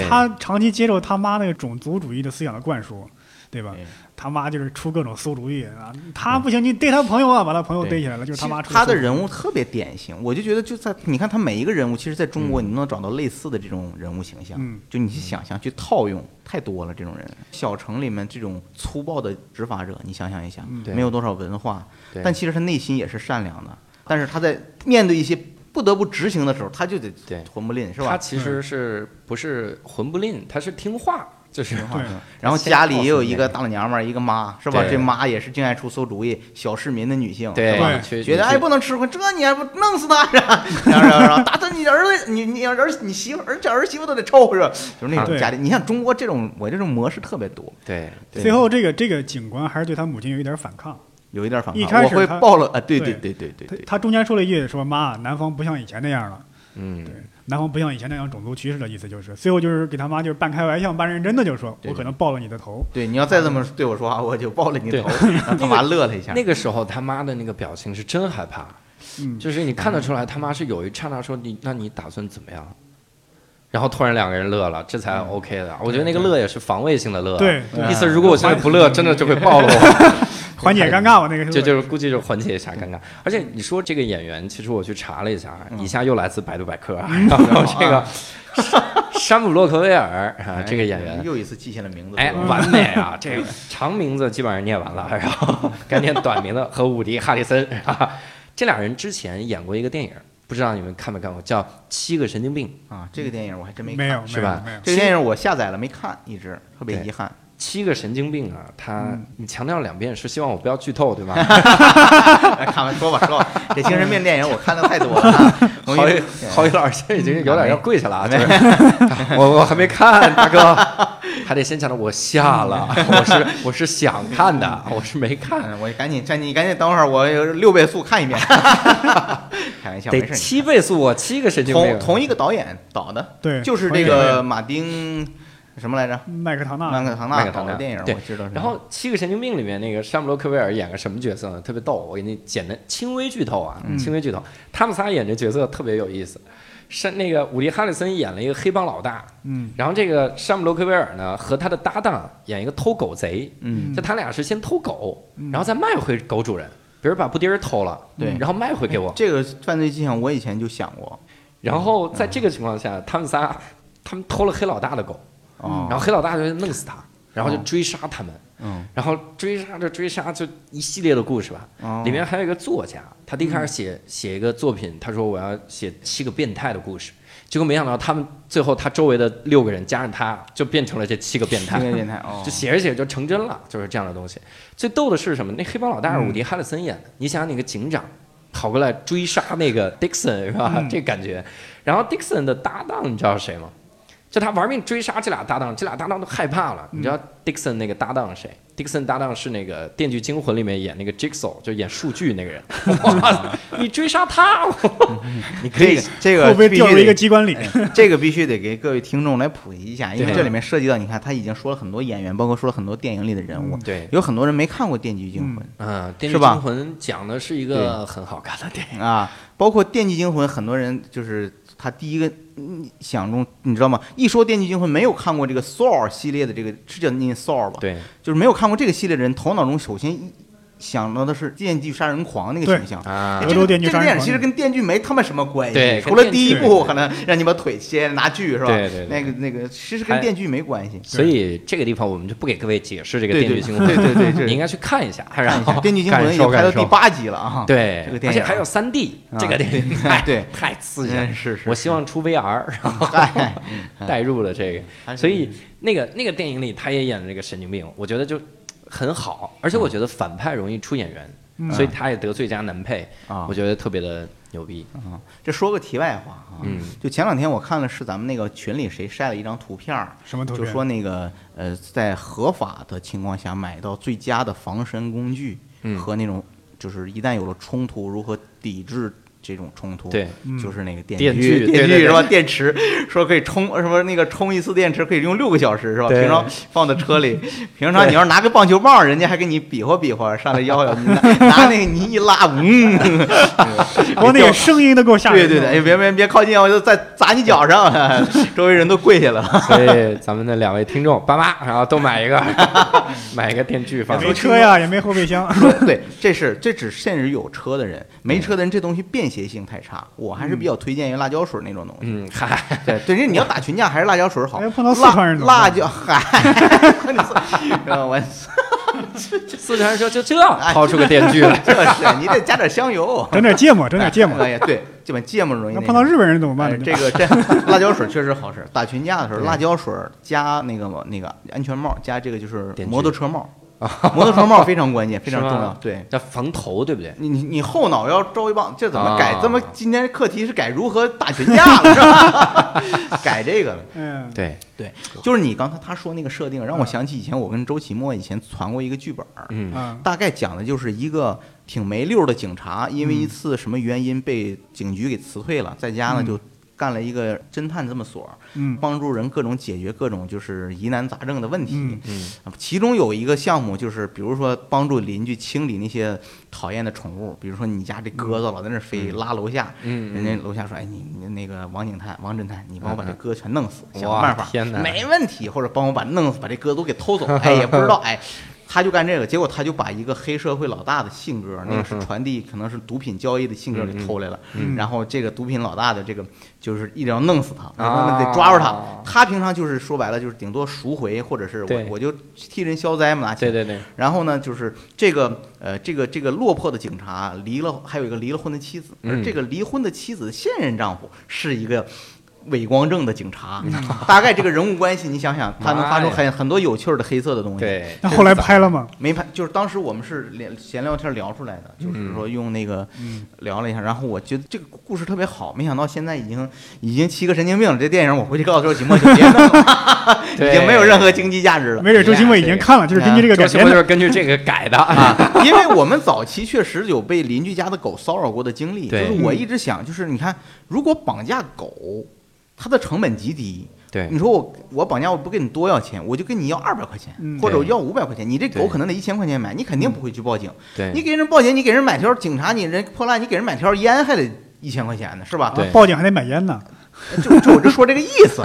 他长期接受他妈那个种族主义的思想的灌输，对吧对？他妈就是出各种馊主意啊，他不行，你对他朋友啊，把他朋友对。逮起来了，就是他妈出他的人物特别典型，我就觉得就在你看他每一个人物，其实在中国嗯。你都能找到类似的这种人物形象，嗯。就你去想象去套用，太多了这种人。小城里面这种粗暴的执法者，你想想一下，没有多少文化，对。但其实他内心也是善良的，但是他在面对一些不得不执行的时候，他就得对混不吝，是吧？他其实是不是混不吝，他是听话，就是对然后家里也有一个大老娘们儿，一个妈，是吧？这妈也是净爱出馊主意，小市民的女性，对吧？觉得哎不能吃亏，这你还不弄死他，是吧？然后然后打他你儿子，你你儿你媳妇儿这儿媳妇都得臭是吧？就是那种家里，你像中国这种我这种模式特别多，对对最后这个这个警官还是对他母亲有一点反抗，有一点反抗，一开始他会报了啊！对对对对对对，他他中间说了一句说妈，南方不像以前那样了，嗯对，南方不像以前那样种族歧视的意思就是，最后就是给他妈就是半开玩笑半认真的就说，我可能爆了你的头，对，你要再这么对我说话，我就爆了你的头，让 他妈乐了一下。那个时候他妈的那个表情是真害怕，嗯，就是你看得出来他妈是有一刹那说你那你打算怎么样？然后突然两个人乐了，这才 OK 的。我觉得那个乐也是防卫性的乐，意思如果我现在不乐，真的就会暴露我。缓解尴尬吧那个就就是估计就缓解一下尴尬。而且你说这个演员，其实我去查了一下，以下又来自百度百科啊，然后这个 山姆洛克威尔啊，哎这个演员。又一次记下了名字，哎，完美啊！这个长名字基本上念完了，然后该念短名字和伍迪·哈里森啊，这俩人之前演过一个电影，不知道你们看没看过，叫《七个神经病》。啊，这个电影我还真没看没有，是吧没有，没有这个电影我下载了没看，一直特别遗憾。七个神经病啊，他嗯你强调两遍是希望我不要剧透，对吧？来 看完说吧说吧，这精神病电影我看的太多了 啊。我郝宇一郝宇老师现在已经有点要跪下了啊！就是 我我还没看，大哥，还得先讲的我下了，我是我是想看的，我是没看，嗯，我赶紧，赶紧，赶紧等会儿，我有六倍速看一遍。开玩笑，没得事。七倍速，我七个神经病。同同一个导演导的，对，就是这个马丁什么来着？麦克唐纳，曼克唐纳麦克唐纳导的电影，对我知道。然后《七个神经病》里面那个山姆洛克威尔演个什么角色呢？特别逗，我给你简单轻微剧透啊，嗯轻微剧透。他们仨演这角色特别有意思。是那个伍迪·哈里森演了一个黑帮老大，嗯然后这个山姆洛克威尔呢和他的搭档演一个偷狗贼，嗯，就他俩是先偷狗，嗯然后再卖回狗主人，比如把布丁儿偷了，对然后卖回给我，这个犯罪迹象我以前就想过。然后在这个情况下，他们仨他们偷了黑老大的狗，哦，然后黑老大就弄死他，然后就哦追杀他们，嗯，然后追杀着追杀就一系列的故事吧。哦里面还有一个作家，他第一开嗯始写写一个作品，他说我要写七个变态的故事，结果没想到他们最后他周围的六个人加上他就变成了这七个变态七。个变态哦，就写着写着就成真了，就是这样的东西。最逗的是什么？那黑帮老大是伍迪·哈里森演的，你想想那个警长跑过来追杀那个 Dixon 是吧？嗯这感觉。然后 Dixon 的搭档你知道是谁吗？就他玩命追杀这俩搭档，这俩搭档都害怕了。你知道 Dixon 那个搭档是谁？Dixon 搭档是那个《电锯惊魂》里面演那个 Jigsaw，就演数据那个人。哇，你追杀他，你可以这个这个会不会必须掉入一个得机关里？这个必须得给各位听众来普及一下，因为这里面涉及到，你看他已经说了很多演员，包括说了很多电影里的人物，对。有很多人没看过《电锯惊魂嗯，《电是吧锯惊魂》讲的是一个很好看的电影。》啊，包括《电锯惊魂》，很多人就是他第一个嗯想中，你知道吗？一说《电锯惊魂》，没有看过这个 Saw 系列的这个是叫念 Saw 吧？对就是没有看过这个系列的人，头脑中首先一想到的是电锯杀人狂那个对。形象。啊。这个杀人狂电影其实跟电锯没他妈什么关系，除了第一部可能让你把腿切拿锯是吧？对对对。那个那个其实跟电锯没关系。所以这个地方我们就不给各位解释这个《电锯惊魂》，对对对对。你应该去看一下，看然后一下《电锯惊魂》已感受感受经拍到第八集了啊！对，这个电影。而且还有三 D，啊这个电影对太对。太刺激了。嗯。是是，我希望出 VR，然后哎，带入了这个，所以那个那个电影里他也演了这个神经病，我觉得就很好，而且我觉得反派容易出演员，嗯所以他也得最佳男配，啊我觉得特别的牛逼。啊，这说个题外话啊，嗯就前两天我看了是咱们那个群里谁晒了一张图片儿，就什么图片？说那个呃，在合法的情况下买到最佳的防身工具嗯和那种就是一旦有了冲突如何抵制这种冲突，对，嗯就是那个电电锯，电锯是吧？电池 说可以充什么那个充一次电池可以用六个小时是吧？平常放在车里，平常你要是拿个棒球棒，人家还给你比划比划，上来摇摇，拿拿那个你一拉，嗯，光那个声音都够吓人的。对对对，哎，别别别靠近，我就再砸你脚上，周围人都跪下了。所以咱们的两位听众爸妈，然后都买一个，买一个电锯放也。没车呀，也没后备箱。对，这是这只限于有车的人，没车的人这东西便携性太差，我还是比较推荐于辣椒水那种东西。嗯，嗨，对对，这你要打群架还是辣椒水好哎。碰到四辣川人辣椒，嗨，呃我 四川人说就这，掏出个电锯来。这是你得加点香油，整点芥末，整点芥末。哎呀，对，基本芥末容易碰到日本人怎么办？这个这辣椒水确实好使。打群架的时候，辣椒水加那个那个安全帽，加这个就是摩托车帽，摩托车帽非常关键，非常重要。对，要防头，对不对？你你你后脑要招一棒，这怎么改？啊这么今天课题是改如何打群架了，是吧？改这个了。嗯，对，对，就是你刚才他说那个设定，让我想起以前我跟周奇墨以前传过一个剧本，嗯啊，大概讲的就是一个挺没溜儿的警察，因为一次什么原因被警局给辞退了，在家呢嗯就干了一个侦探这么所，嗯帮助人各种解决各种就是疑难杂症的问题。嗯嗯啊其中有一个项目就是，比如说帮助邻居清理那些讨厌的宠物，比如说你家这鸽子老在那飞，嗯拉楼下，嗯，人家楼下说：“哎，你你那个王警探、王侦探，你帮我把这 鸽全弄死，想个办法。”没问题，或者帮我把弄死，把这鸽子都给偷走。哎，也不知道，哎，他就干这个，结果他就把一个黑社会老大的性格，那个是传递可能是毒品交易的性格给偷来了，嗯。然后这个毒品老大的这个就是一定要弄死他，啊。得抓住他。他平常就是说白了就是顶多赎回，或者是我我就替人消灾嘛，拿钱。对对对，然后呢，就是这个呃，这个这个落魄的警察离了，还有一个离了婚的妻子，而嗯这个离婚的妻子的现任丈夫是一个伪光正的警察。嗯大概这个人物关系，你想想，他能发出很很多有趣儿的黑色的东西。，对，那后来拍了吗？没拍，就是当时我们是连闲聊天聊出来的，就是说用那个嗯聊了一下，然后我觉得这个故事特别好，没想到现在已经已经七个神经病了。这电影我回去告诉周奇墨就别弄了，已经没有任何经济价值了。没准周奇墨已经看了，就是根据这个改编的。是根据这个改的啊，因为我们早期确实有被邻居家的狗骚扰过的经历，就是我一直想，就是你看，如果绑架狗，它的成本极低。对你说我我绑架我不跟你多要钱，我就跟你要二百块钱，嗯或者我要五百块钱，你这狗可能得一千块钱买，你肯定不会去报警。对，你给人报警，你给人买条警察，你人破烂，你给人买条烟还得一千块钱呢，是吧？对报警还得买烟呢。就就我就说这个意思，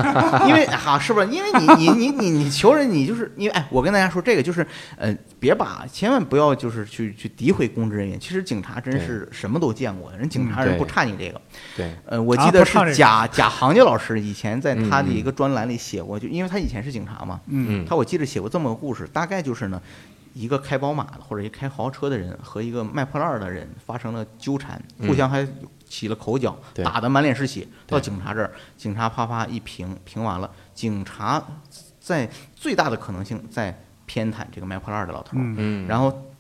因为哈、是不是？因为你你你你你求人，你就是因为哎，我跟大家说这个就是，呃，别把千万不要就是去去诋毁公职人员。其实警察真是什么都见过的，人警察人不差你这个。对，呃，我啊记得是贾贾行家老师以前在他的嗯一个专栏里写过，就因为他以前是警察嘛，嗯嗯他我记得写过这么个故事，大概就是呢，一个开宝马的或者一个开豪车的人和一个卖破烂的人发生了纠缠，嗯互相还起了口角，打得满脸是血。到警察这儿，警察啪啪一评，评完了，警察在最大的可能性在偏袒这个卖破烂儿的老头儿。然后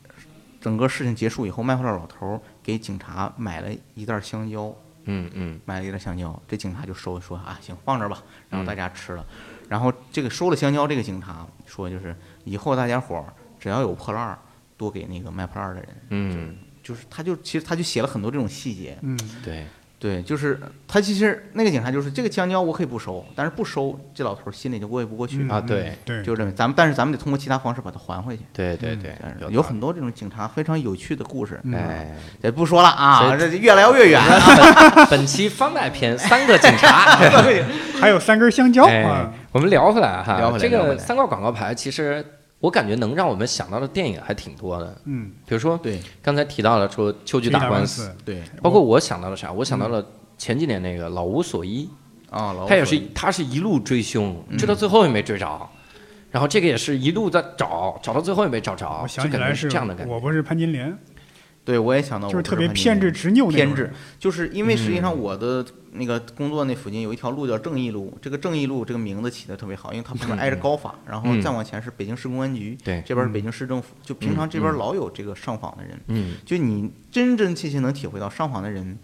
整个事情结束以后，卖破烂儿老头儿给警察买了一袋香蕉，嗯嗯买了一袋香蕉，这警察就收说啊，行，放这儿吧，然后嗯大家吃了。然后这个收了香蕉，这个警察说就是以后大家伙儿只要有破烂儿，多给那个卖破烂儿的人。嗯，就是他就其实他就写了很多这种细节，嗯，对，对，就是他其实那个警察就是这个香蕉我可以不收，但是不收这老头心里就过意不过去，嗯啊对对，就认为咱们但是咱们得通过其他方式把它还回去。对对对但，是有很多这种警察非常有趣的故事，嗯哎，这不说了啊，这越聊越远啊。本期番外篇三个警察。还有三根香蕉哎啊，，我们聊回来哈，聊回来这个三块广告牌，其实我感觉能让我们想到的电影还挺多的。嗯，比如说对。刚才提到了说秋菊打官司，对。包括我想到了啥？我想到了前几年那个老无所依，啊，他也是他是一路追凶，嗯。追到最后也没追着。然后这个也是一路在找，找到最后也没找着，我就感觉想起来是这样的感觉。我不是潘金莲，对我也想到我就是特别偏执执拗那种偏执，就是因为实际上嗯。我的那个工作那附近有一条路叫正义路，这个正义路这个名字起的特别好，因为它旁边挨着高法，然后嗯。再往前是北京市公安局，对这边是北京市政府，就平常这边嗯。老有这个上访的人，嗯，就你真真切切能体会到上访的人，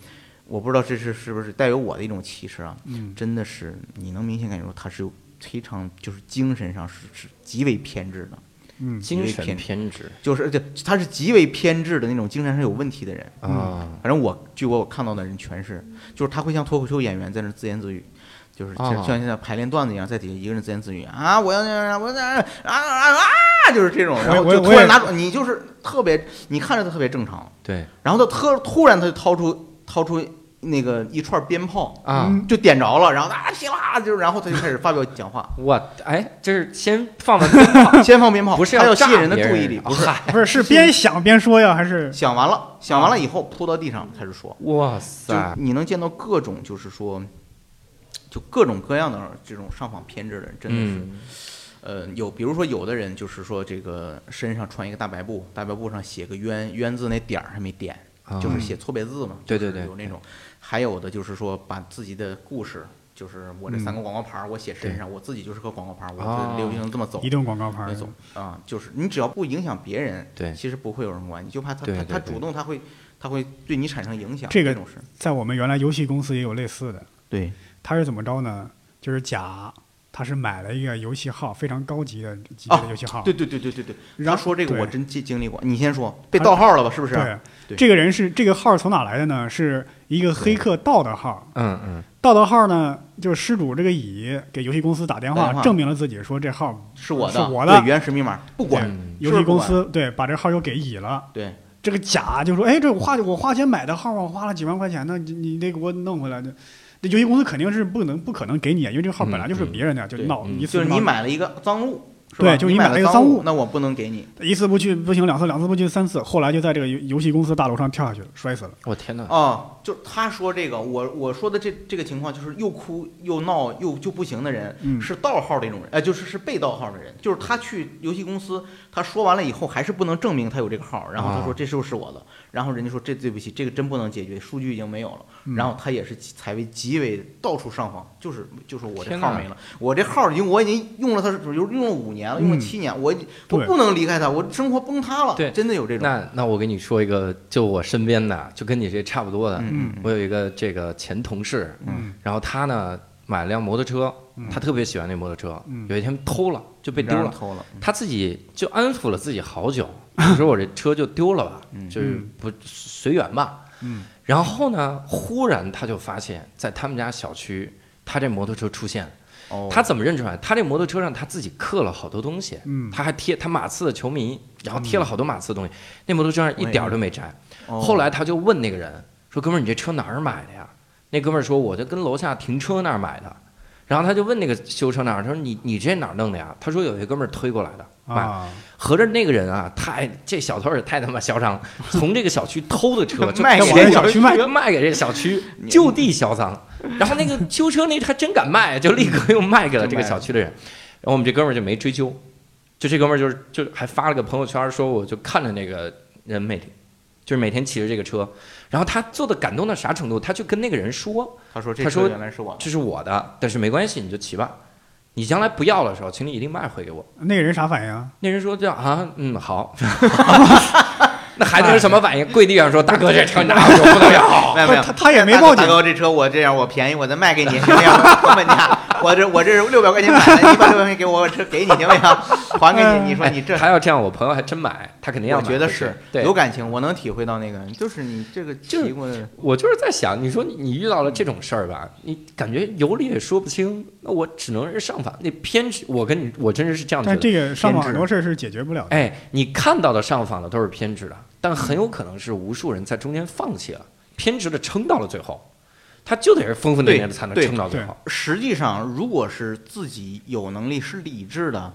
我不知道这是是不是带有我的一种歧视啊，嗯。真的是你能明显感觉到他是有非常就是精神上是是极为偏执的，嗯，精神偏偏执。就是对他是极为偏执的那种精神上有问题的人。啊，反正我据我我看到的人全是，就是他会像脱口秀演员在那自言自语，就是像现在排练段子一样，在底下一个人自言自语啊，我要那样，我要那样啊啊啊，就是这种，然后我我也就突然拿出你就是特别，你看着他特别正常，对。然后他特突然他就掏出掏出那个一串鞭炮，啊，嗯就点着了，然后啊噼啦，就然后他就开始发表讲话，我哎，这是先放完鞭炮，先放鞭炮，不是他要吸引人的注意力，不是。不是是边想边说呀，还是？想完了，想完了以后扑到地上开始说。哇塞，你能见到各种，就是说，就各种各样的这种上访偏执的人，真的是，嗯。呃，有比如说有的人就是说这个身上穿一个大白布，大白布上写个冤，冤字那点儿还没点，啊。就是写错别字嘛，对对对。有那种，还有的就是说把自己的故事。就是我这三嗯。个广告牌儿，我写身上，我自己就是个广告牌儿，我哦就流行这么走。移，动广告牌儿。没走啊，就是你只要不影响别人，对。其实不会有什么关系，就怕他他他主动他会他会对你产生影响，这个种事，在我们原来游戏公司也有类似的，对，他是怎么着呢？就是甲他是买了一个游戏号，非常高级的级别的游戏号，对对对对对对，然后说这个我真经经历过，你先说，被盗号了吧？是不是？对，对。这个人是这个号从哪来的呢？是一个黑客盗的号，嗯嗯。盗的号呢，就是失主这个乙给游戏公司打电话，电话。证明了自己说这号是我的，是我的。对原始密码不管，嗯游戏公司对把这号又给乙了。对。这个甲就说：“哎，这我花我花钱买的号啊，我花了几万块钱呢，你你得给我弄回来的。”这游戏公司肯定是不能不可能给你，因为这个号本来就是别人的，就闹嗯一次就是你买了一个赃物，是吧？对就你你买了一个赃物那我不能给你。一次不去不行，两次两次不去三次，后来就在这个游游戏公司大楼上跳下去了，摔死了。我天哪！哦，就他说这个，我我说的这这个情况就是又哭又闹又就不行的人，嗯是盗号的一种人，哎、就是是被盗号的人，就是他去游戏公司，他说完了以后还是不能证明他有这个号，然后他说啊这就是我的，然后人家说这对不起，这个真不能解决，数据已经没有了，嗯。然后他也是采为极为到处上访，就是就是我这号没了，我这号已经我已经用了它，比如用了五年了，用了嗯七年，我我不能离开它，我生活崩塌了，对。真的有这种，那那我给你说一个，就我身边的，就跟你这差不多的。我有一个这个前同事，嗯。然后他呢买了辆摩托车，嗯。他特别喜欢那摩托车，嗯。有一天偷了就被丢了，偷了，他自己就安抚了自己好久，我说我这车就丢了吧，嗯。就是不随缘吧。嗯。然后呢，忽然他就发现，在他们家小区，他这摩托车出现他怎么认出来？他这摩托车上他自己刻了好多东西，嗯。他还贴他马刺的球迷，然后贴了好多马刺的东西，那摩托车上一点儿都没摘。哦。后来他就问那个人说：“哥们儿，你这车哪儿买的呀？”那哥们儿说：“我就跟楼下停车那儿买的。”然后他就问那个修车那儿，他说：“你你这哪儿弄的呀？”他说：“有一哥们儿推过来的，买。啊，合着那个人啊，太这小偷也太他妈嚣张了，从这个小区偷的车 就卖给小区卖卖给这个小区，就地销赃。然后那个修车那还真敢卖，就立刻又卖给了这个小区的人。然后我们这哥们儿就没追究，就这哥们儿就是就还发了个朋友圈说，我就看着那个人每天就是每天骑着这个车，然后他做的感动到啥程度？他就跟那个人说，他说这他说车原来是我的，这是我的，但是没关系，你就骑吧。你将来不要的时候，请你一定卖回给我。那个人啥反应啊？那人说这样啊，嗯，好。那还能是什么反应？跪地上说：“大哥，这车拿我不能要。没有没有，他他也没报警大哥，这车我这样我便宜，我再卖给你，行不行？成本价，我这我这是六百块钱买的，你把六百块钱给我，我这给你行不行？还给你，你说你这。他要这样，我朋友还真买，他肯定要我。觉得是对有，感情，我能体会到那个，就是你这个就是骑过的，我就是在想，你说你你遇到了这种事儿吧，你感觉有理也说不清，那我只能是上访。那偏执，我跟你，我真是是这样觉得。但这个上访很多事儿是解决不了的。哎，你看到的上访的都是偏执的，但很有可能是无数人在中间放弃了，偏执的撑到了最后，他就得是疯疯癫癫的才能对撑到最好。实际上，如果是自己有能力、是理智的，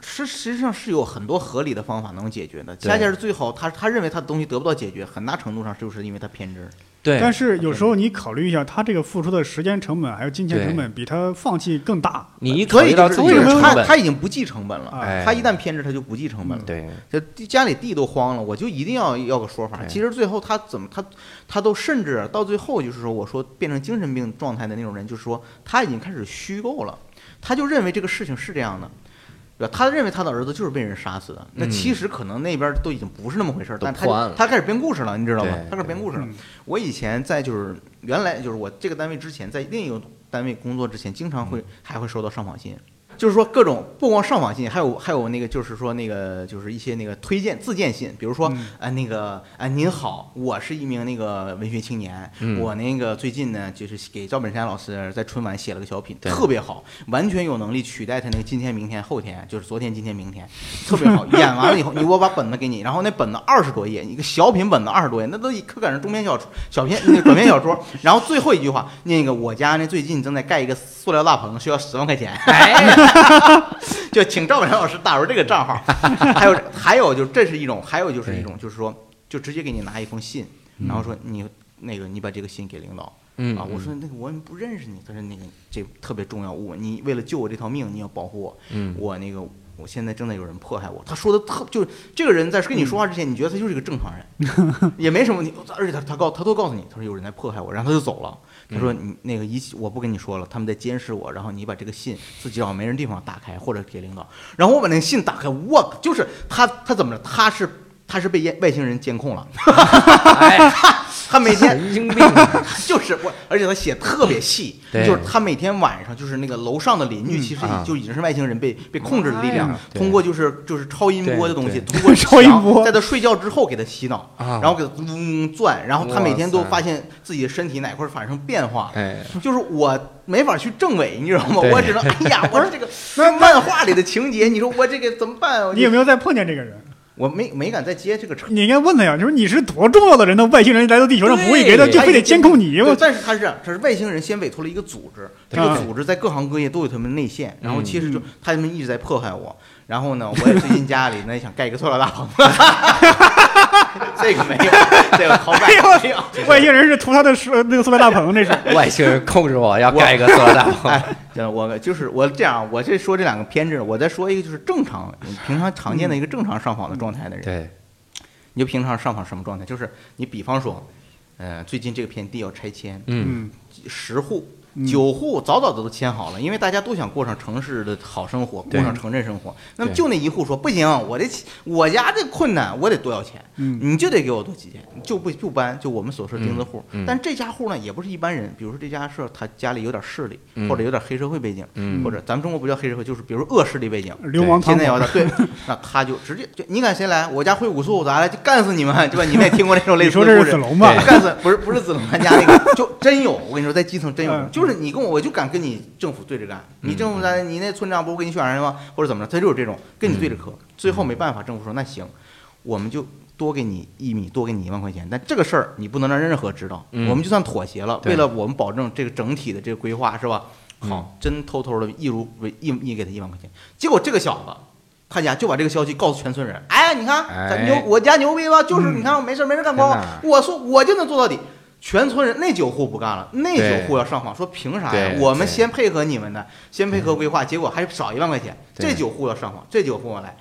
是实际上是有很多合理的方法能解决的。恰恰是最后，他他认为他的东西得不到解决，很大程度上就是因为他偏执。对，但是有时候你考虑一下，他这个付出的时间成本还有金钱成本比他放弃更大。你一考所以虑到他他已经不计成本了，哎他一旦偏执他就不计成本了。对，就地家里地都荒了，我就一定要要个说法。其实最后他怎么他他都甚至到最后就是说，我说变成精神病状态的那种人，就是说他已经开始虚构了，他就认为这个事情是这样的。对吧？他认为他的儿子就是被人杀死的，那嗯其实可能那边都已经不是那么回事儿，都但他他开始编故事了，你知道吗？他开始编故事了。嗯我以前在就是原来就是我这个单位之前，在另一个单位工作之前，经常会还会收到上访信，就是说各种不光上访信，还有还有那个就是说那个就是一些那个推荐自荐信，比如说嗯啊那个啊您好，我是一名那个文学青年，嗯我那个最近呢就是给赵本山老师在春晚写了个小品，特别好，完全有能力取代他那个今天明天后天，就是昨天今天明天，特别好。演完了以后，你我把本子给你，然后那本子二十多页，一个小品本子二十多页，那都可赶上中篇小说小篇那个短篇小说。然后最后一句话，那个我家呢最近正在盖一个塑料大棚，需要十万块钱，哎，就请赵本山老师打入这个账号。还有还有就这是一种，还有就是一种就是说，就直接给你拿一封信，然后说你那个你把这个信给领导。嗯啊，我说那个我不认识你，他说那个这特别重要，我你为了救我这条命，你要保护我，嗯我那个我现在正在有人迫害我。他说的特就是这个人在跟你说话之前，你觉得他就是一个正常人，也没什么问题，而且他他告他都告诉你，他说有人在迫害我，然后他就走了。他说你那个一起我不跟你说了，他们在监视我，然后你把这个信自己找没人地方打开或者给领导，然后我把那个信打开，我就是他他怎么着？他是他是被外外星人监控了，哎，他每天神经病，就是我，而且他写特别细，对。就是他每天晚上就是那个楼上的邻居，嗯其实啊。就已经是外星人被被控制的力量通过就是就是超音波的东西，通过 超音波。在他睡觉之后给他洗脑，啊。然后给他嗡嗡转，然后他每天都发现自己的身体哪块儿发生变化，哎，就是我没法去证伪，你知道吗？我只能哎呀，我说这个 漫画里的情节，你说我这个怎么办？你有没有再碰见这个人？我没没敢再接这个茬。你应该问他呀，就是你是多重要的人呢？外星人来到地球上不会给他，就非得监控你。对我但是他是这样，这是外星人先委托了一个组织，这个啊组织在各行各业都有他们内线，然后其实就嗯他们一直在迫害我。然后呢，我也最近家里呢也想盖一个塑料大棚，这个没有，这个好没有。外星人是图他的塑那个塑料大棚，那是。外星人控制我要盖一个塑料大棚。我 就是我这样，我这说这两个偏执，我再说一个就是正常平常常见的一个正常上访的状态的人。对，你就平常上访什么状态？就是你比方说，呃，最近这个片地要拆迁，嗯，嗯，十户、嗯九户早早的都签好了，因为大家都想过上城市的好生活，过上城镇生活。那么就那一户说不行，我这我家这困难，我得多要钱，嗯你就得给我多几千，就不就搬，就我们所说钉子户。嗯嗯但这家户呢，也不是一般人，比如说这家是他家里有点势力，嗯或者有点黑社会背景，嗯或者咱们中国不叫黑社会，就是比如恶势力背景。流氓现。在有的对，那他就直接就你敢谁来？我家会武术，咱来就干死你们，对吧？你们也听过这种类似的故事。是子龙吧？对干死不是不是子龙他家那个，就真有。我跟你说，在基层真有嗯，就是你跟我，我就敢跟你政府对着干。你政府在你那村长不是给你选上吗？或者怎么着？他就是这种跟你对着磕。最后没办法，政府说那行，我们就多给你一米，多给你一万块钱。但这个事儿你不能让任何知道，嗯我们就算妥协了，为了我们保证这个整体的这个规划是吧？嗯好，真偷偷的一如为一一给他一万块钱。结果这个小子。他家就把这个消息告诉全村人，哎，你看牛，我家牛逼吧？就是嗯你看我没事没事儿干光，我说我就能做到底。全村人那九户不干了，那九户要上访，说凭啥呀？我们先配合你们的，先配合规划，结果还少一万块钱。这九户要上访，这九户我来，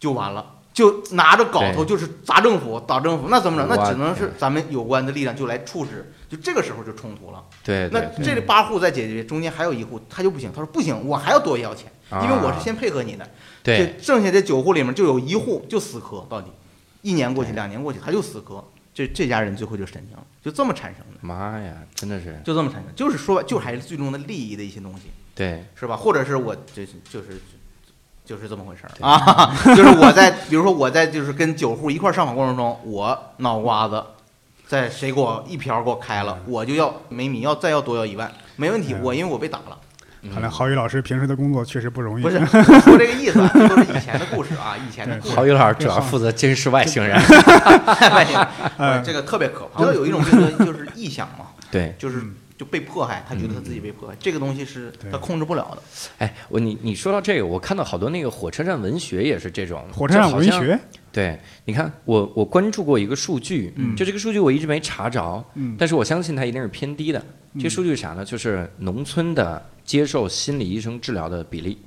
就完了，就拿着镐头就是砸政府，打政府，那怎么整？那只能是咱们有关的力量就来处置，就这个时候就冲突了。对那这八户再解决，中间还有一户他就不行，他说不行，我还要多要钱，因为我是先配合你的。对这剩下这九户里面就有一户就死磕，到底一年过去，两年过去，他就死磕。这这家人最后就神经了，就这么产生的，妈呀，真的是就这么产生，就是说，就还是最终的利益的一些东西，对是吧？或者是我就是就是就是这么回事儿啊，就是我在比如说我在就是跟酒户一块儿上访过程中，我脑瓜子在谁给我一瓢给我开了，我就要每米要再要多要一万，没问题，嗯我因为我被打了。看来郝宇老师平时的工作确实不容易。不是 说这个意思啊，这都是以前的故事啊，以前的故事。郝宇老师主要负责监视外星人。外星人哎这个特别可怕。知道有一种病就是就是臆想嘛，对，就是嗯就被迫害，他觉得他自己被迫害，这个东西是他控制不了的。哎，我你你说到这个，我看到好多那个火车站文学也是这种。火车站文学，对，你看我我关注过一个数据，嗯就这个数据我一直没查着，嗯但是我相信它一定是偏低的。这个数据是啥呢？就是农村的接受心理医生治疗的比例，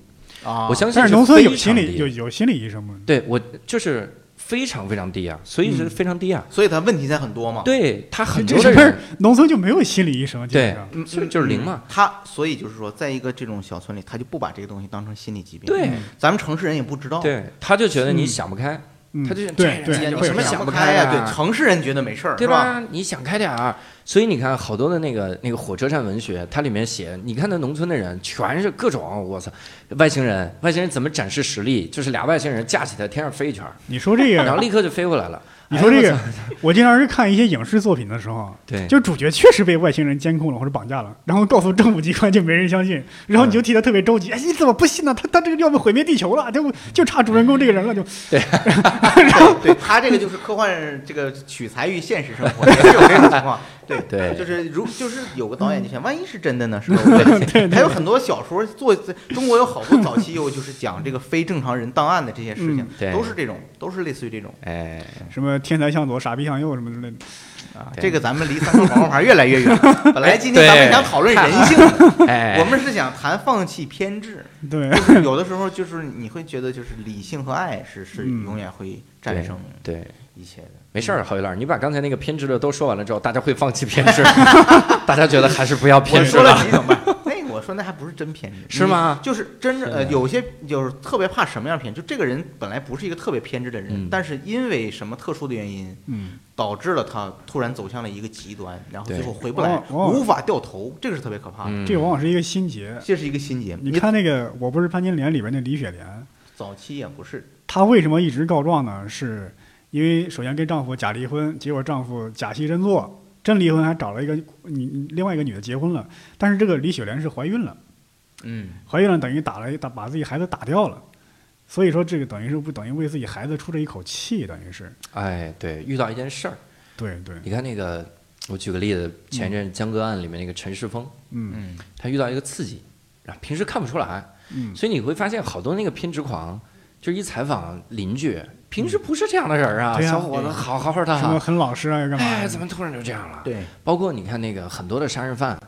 啊我相信但是农村有非心理常低有有心理医生吗？对我就是非常非常低啊，所以是嗯非常低啊。所以他问题才很多嘛。对他很这这不是多的人，农村就没有心理医生，对上。嗯，所以就是零嘛嗯他所以就是说，在一个这种小村里，他就不把这个东西当成心理疾病。对嗯咱们城市人也不知道。对，他就觉得你嗯想不开，嗯他就对对有这样你什么想不不开呀呀？对，城市人觉得没事儿，对吧？你想开点儿。所以你看，好多的那个那个火车站文学，它里面写，你看那农村的人全是各种，我操，外星人，外星人怎么展示实力？就是俩外星人架起来天上飞一圈，你说这个，然后立刻就飞回来了。你说这个哎我经常是看一些影视作品的时候，对，就主角确实被外星人监控了或者绑架了，然后告诉政府机关就没人相信，然后你就替他特别着急，哎，你怎么不信呢？他他这个要不毁灭地球了，就就差主人公这个人了，就。对。对，他这个就是科幻，这个取材于现实生活，也 是有这种情况。对对。就是如就是有个导演就想，万一是真的呢？是吧？对还有很多小说做，中国有好多早期有就是讲这个非正常人档案的这些事情都是这种，都是类似于这种。哎，什么天才向左，傻逼向右什么之类的。啊。这个咱们离三个广告牌越来越远。本来今天咱们想讨论人性，哎，我们是想谈放弃偏执。对，就是有的时候就是你会觉得就是理性和爱是是嗯永远会战胜对，一切的。没事儿，郝宇老师，你把刚才那个偏执的都说完了之后，大家会放弃偏执，大家觉得还是不要偏执说了了。几种吧，那我说那还不是真偏执，是吗就是真正呃，有些就是特别怕什么样偏执，就这个人本来不是一个特别偏执的人，嗯但是因为什么特殊的原因，嗯，导致了他突然走向了一个极端，然后最后回不来，无法掉头，这个是特别可怕的。嗯这个往往是一个心结。这是一个心结。你看那个《我不是潘金莲》里边那李雪莲，早期也不是，她为什么一直告状呢？是因为首先跟丈夫假离婚，结果丈夫假戏真做，真离婚还找了一个你另外一个女的结婚了，但是这个李雪莲是怀孕了，嗯，怀孕了等于打了打把自己孩子打掉了，所以说这个等于是不等于为自己孩子出这一口气，等于是。哎，对，遇到一件事儿，对对，你看那个，我举个例子，前一阵《江歌案》里面那个陈世峰，嗯。嗯，他遇到一个刺激，啊，平时看不出来，嗯。所以你会发现好多那个偏执狂，就是一采访邻居，平时不是这样的人啊，小伙子好好好的。什么，很老实啊，要干嘛？哎，怎么突然就这样了？对，包括你看那个很多的杀人犯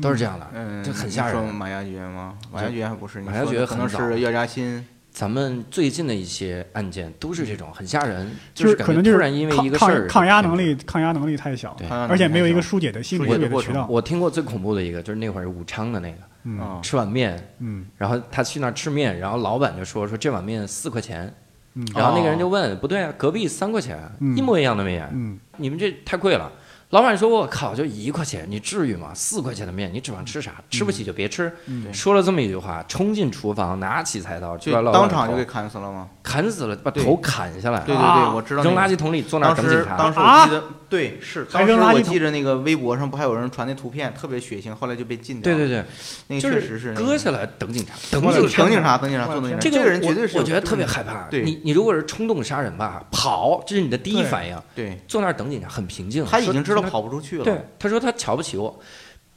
都是这样的，嗯，这很吓你说人。马加爵吗？马加爵还不是，马加爵可能是药家鑫，咱们最近的一些案件都是这种很吓人，就是可能就是突然因为一个事儿抗抗压能力抗压能力太小，对。而且没有一个疏解的心理的渠道。我听过最恐怖的一个，就是那会儿武昌的那个，嗯嗯。吃碗面，嗯。然后他去那儿吃面，然后老板就说说这碗面四块钱，嗯。然后那个人就问不对啊，隔壁三块钱，嗯。一模一样的面，嗯，你们这太贵了。老板说：“我靠，就一块钱，你至于吗？四块钱的面，你指望吃啥？吃不起就别吃。嗯说了这么一句话，冲进厨房，拿起菜刀就把老板当场就给砍死了吗？砍死了，把头砍下来，对对啊对，我知道那个扔垃圾桶里，坐那儿等警察。时当时啊我记得，对，是当时我记着那个微博上不还有人传那图片，特别血腥，后来就被禁掉了。对对对，那个确实是那个割下来等警察，等警察等警察，等警察。这这个人绝对是，我我觉得特别害怕。对你你如果是冲动杀人吧，跑，这是你的第一反应。对，坐那儿等警察很平静，他已经知道说跑不出去了。对，他说他瞧不起我。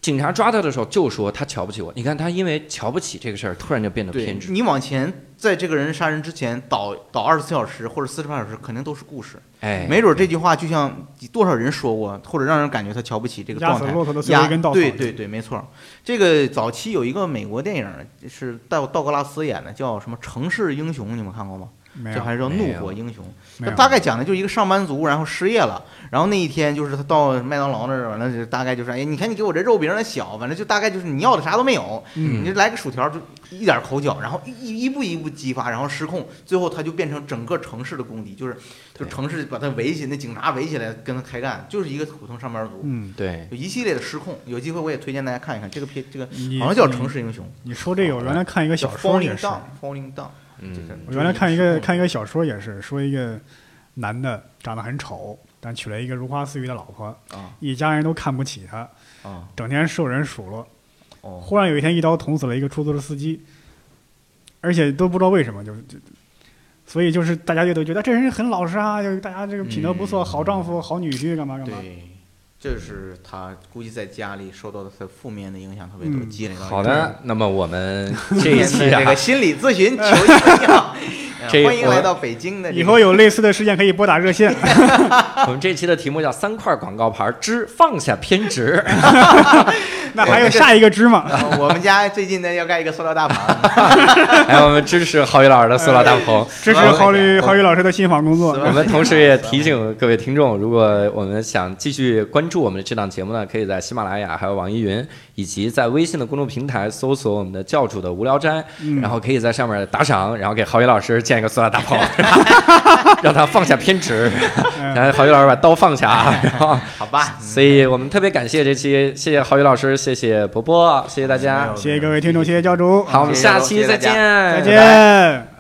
警察抓他的时候就说他瞧不起我。你看他因为瞧不起这个事儿，突然就变得偏执。你往前，在这个人杀人之前倒倒二十四小时或者四十八小时，肯定都是故事。哎，没准这句话就像多少人说过，或者让人感觉他瞧不起这个压死状态。骆驼的最后压一根稻草。对对对，没错。这个早期有一个美国电影是道道格拉斯演的，叫什么《城市英雄》，你们看过吗？这还是叫《怒火英雄》。他大概讲的就是一个上班族，然后失业了，然后那一天就是他到麦当劳那儿，完了就大概就是，哎，你看你给我这肉饼那小，反正就大概就是你要的啥都没有，嗯你就来个薯条就一点口角，然后一一步一步激发，然后失控，最后他就变成整个城市的公敌，就是就城市把他围起，那警察围起来跟他开干，就是一个普通上班族，嗯，对，有一系列的失控。有机会我也推荐大家看一看这个片，这个好像叫《城市英雄你说这个，我原来看一个》，小说也 Falling 是，Down，Falling Down。嗯，我原来看一个看一个小说也是，说一个男的长得很丑，但娶了一个如花似玉的老婆，啊一家人都看不起他，啊整天受人数落。哦，忽然有一天，一刀捅死了一个出租车司机，而且都不知道为什么，就就，所以就是大家就都觉得这人很老实啊，就大家这个品德不错，嗯好丈夫、好女婿，干嘛干嘛。对，这是他估计在家里受到的他负面的影响特别多，嗯积累到好的，那么我们 这一期啊这个，心理咨询求医啊，这呃欢迎来到北京的。以后有类似的事件可以拨打热线。我们这期的题目叫“三块广告牌之放下偏执 那还有下一个芝吗？呃我们家最近呢要盖一个塑料大棚，”，还有我们支持郝宇老师的塑料大棚。支持郝宇郝宇老师的新房工作。我们同时也提醒各位听众，如果我们想继续关注我们的这档节目呢，可以在喜马拉雅、还有网易云，以及在微信的公众平台搜索我们的教主的无聊斋，嗯然后可以在上面打赏，然后给郝宇老师建一个塑料大棚，让他放下偏执，嗯然后郝宇老师把刀放下，然后。好吧？所以我们特别感谢这期，谢谢郝宇老师，谢谢伯伯，谢谢大家。谢谢各位听众，谢谢教主，好，我们下期再见，再拜拜见。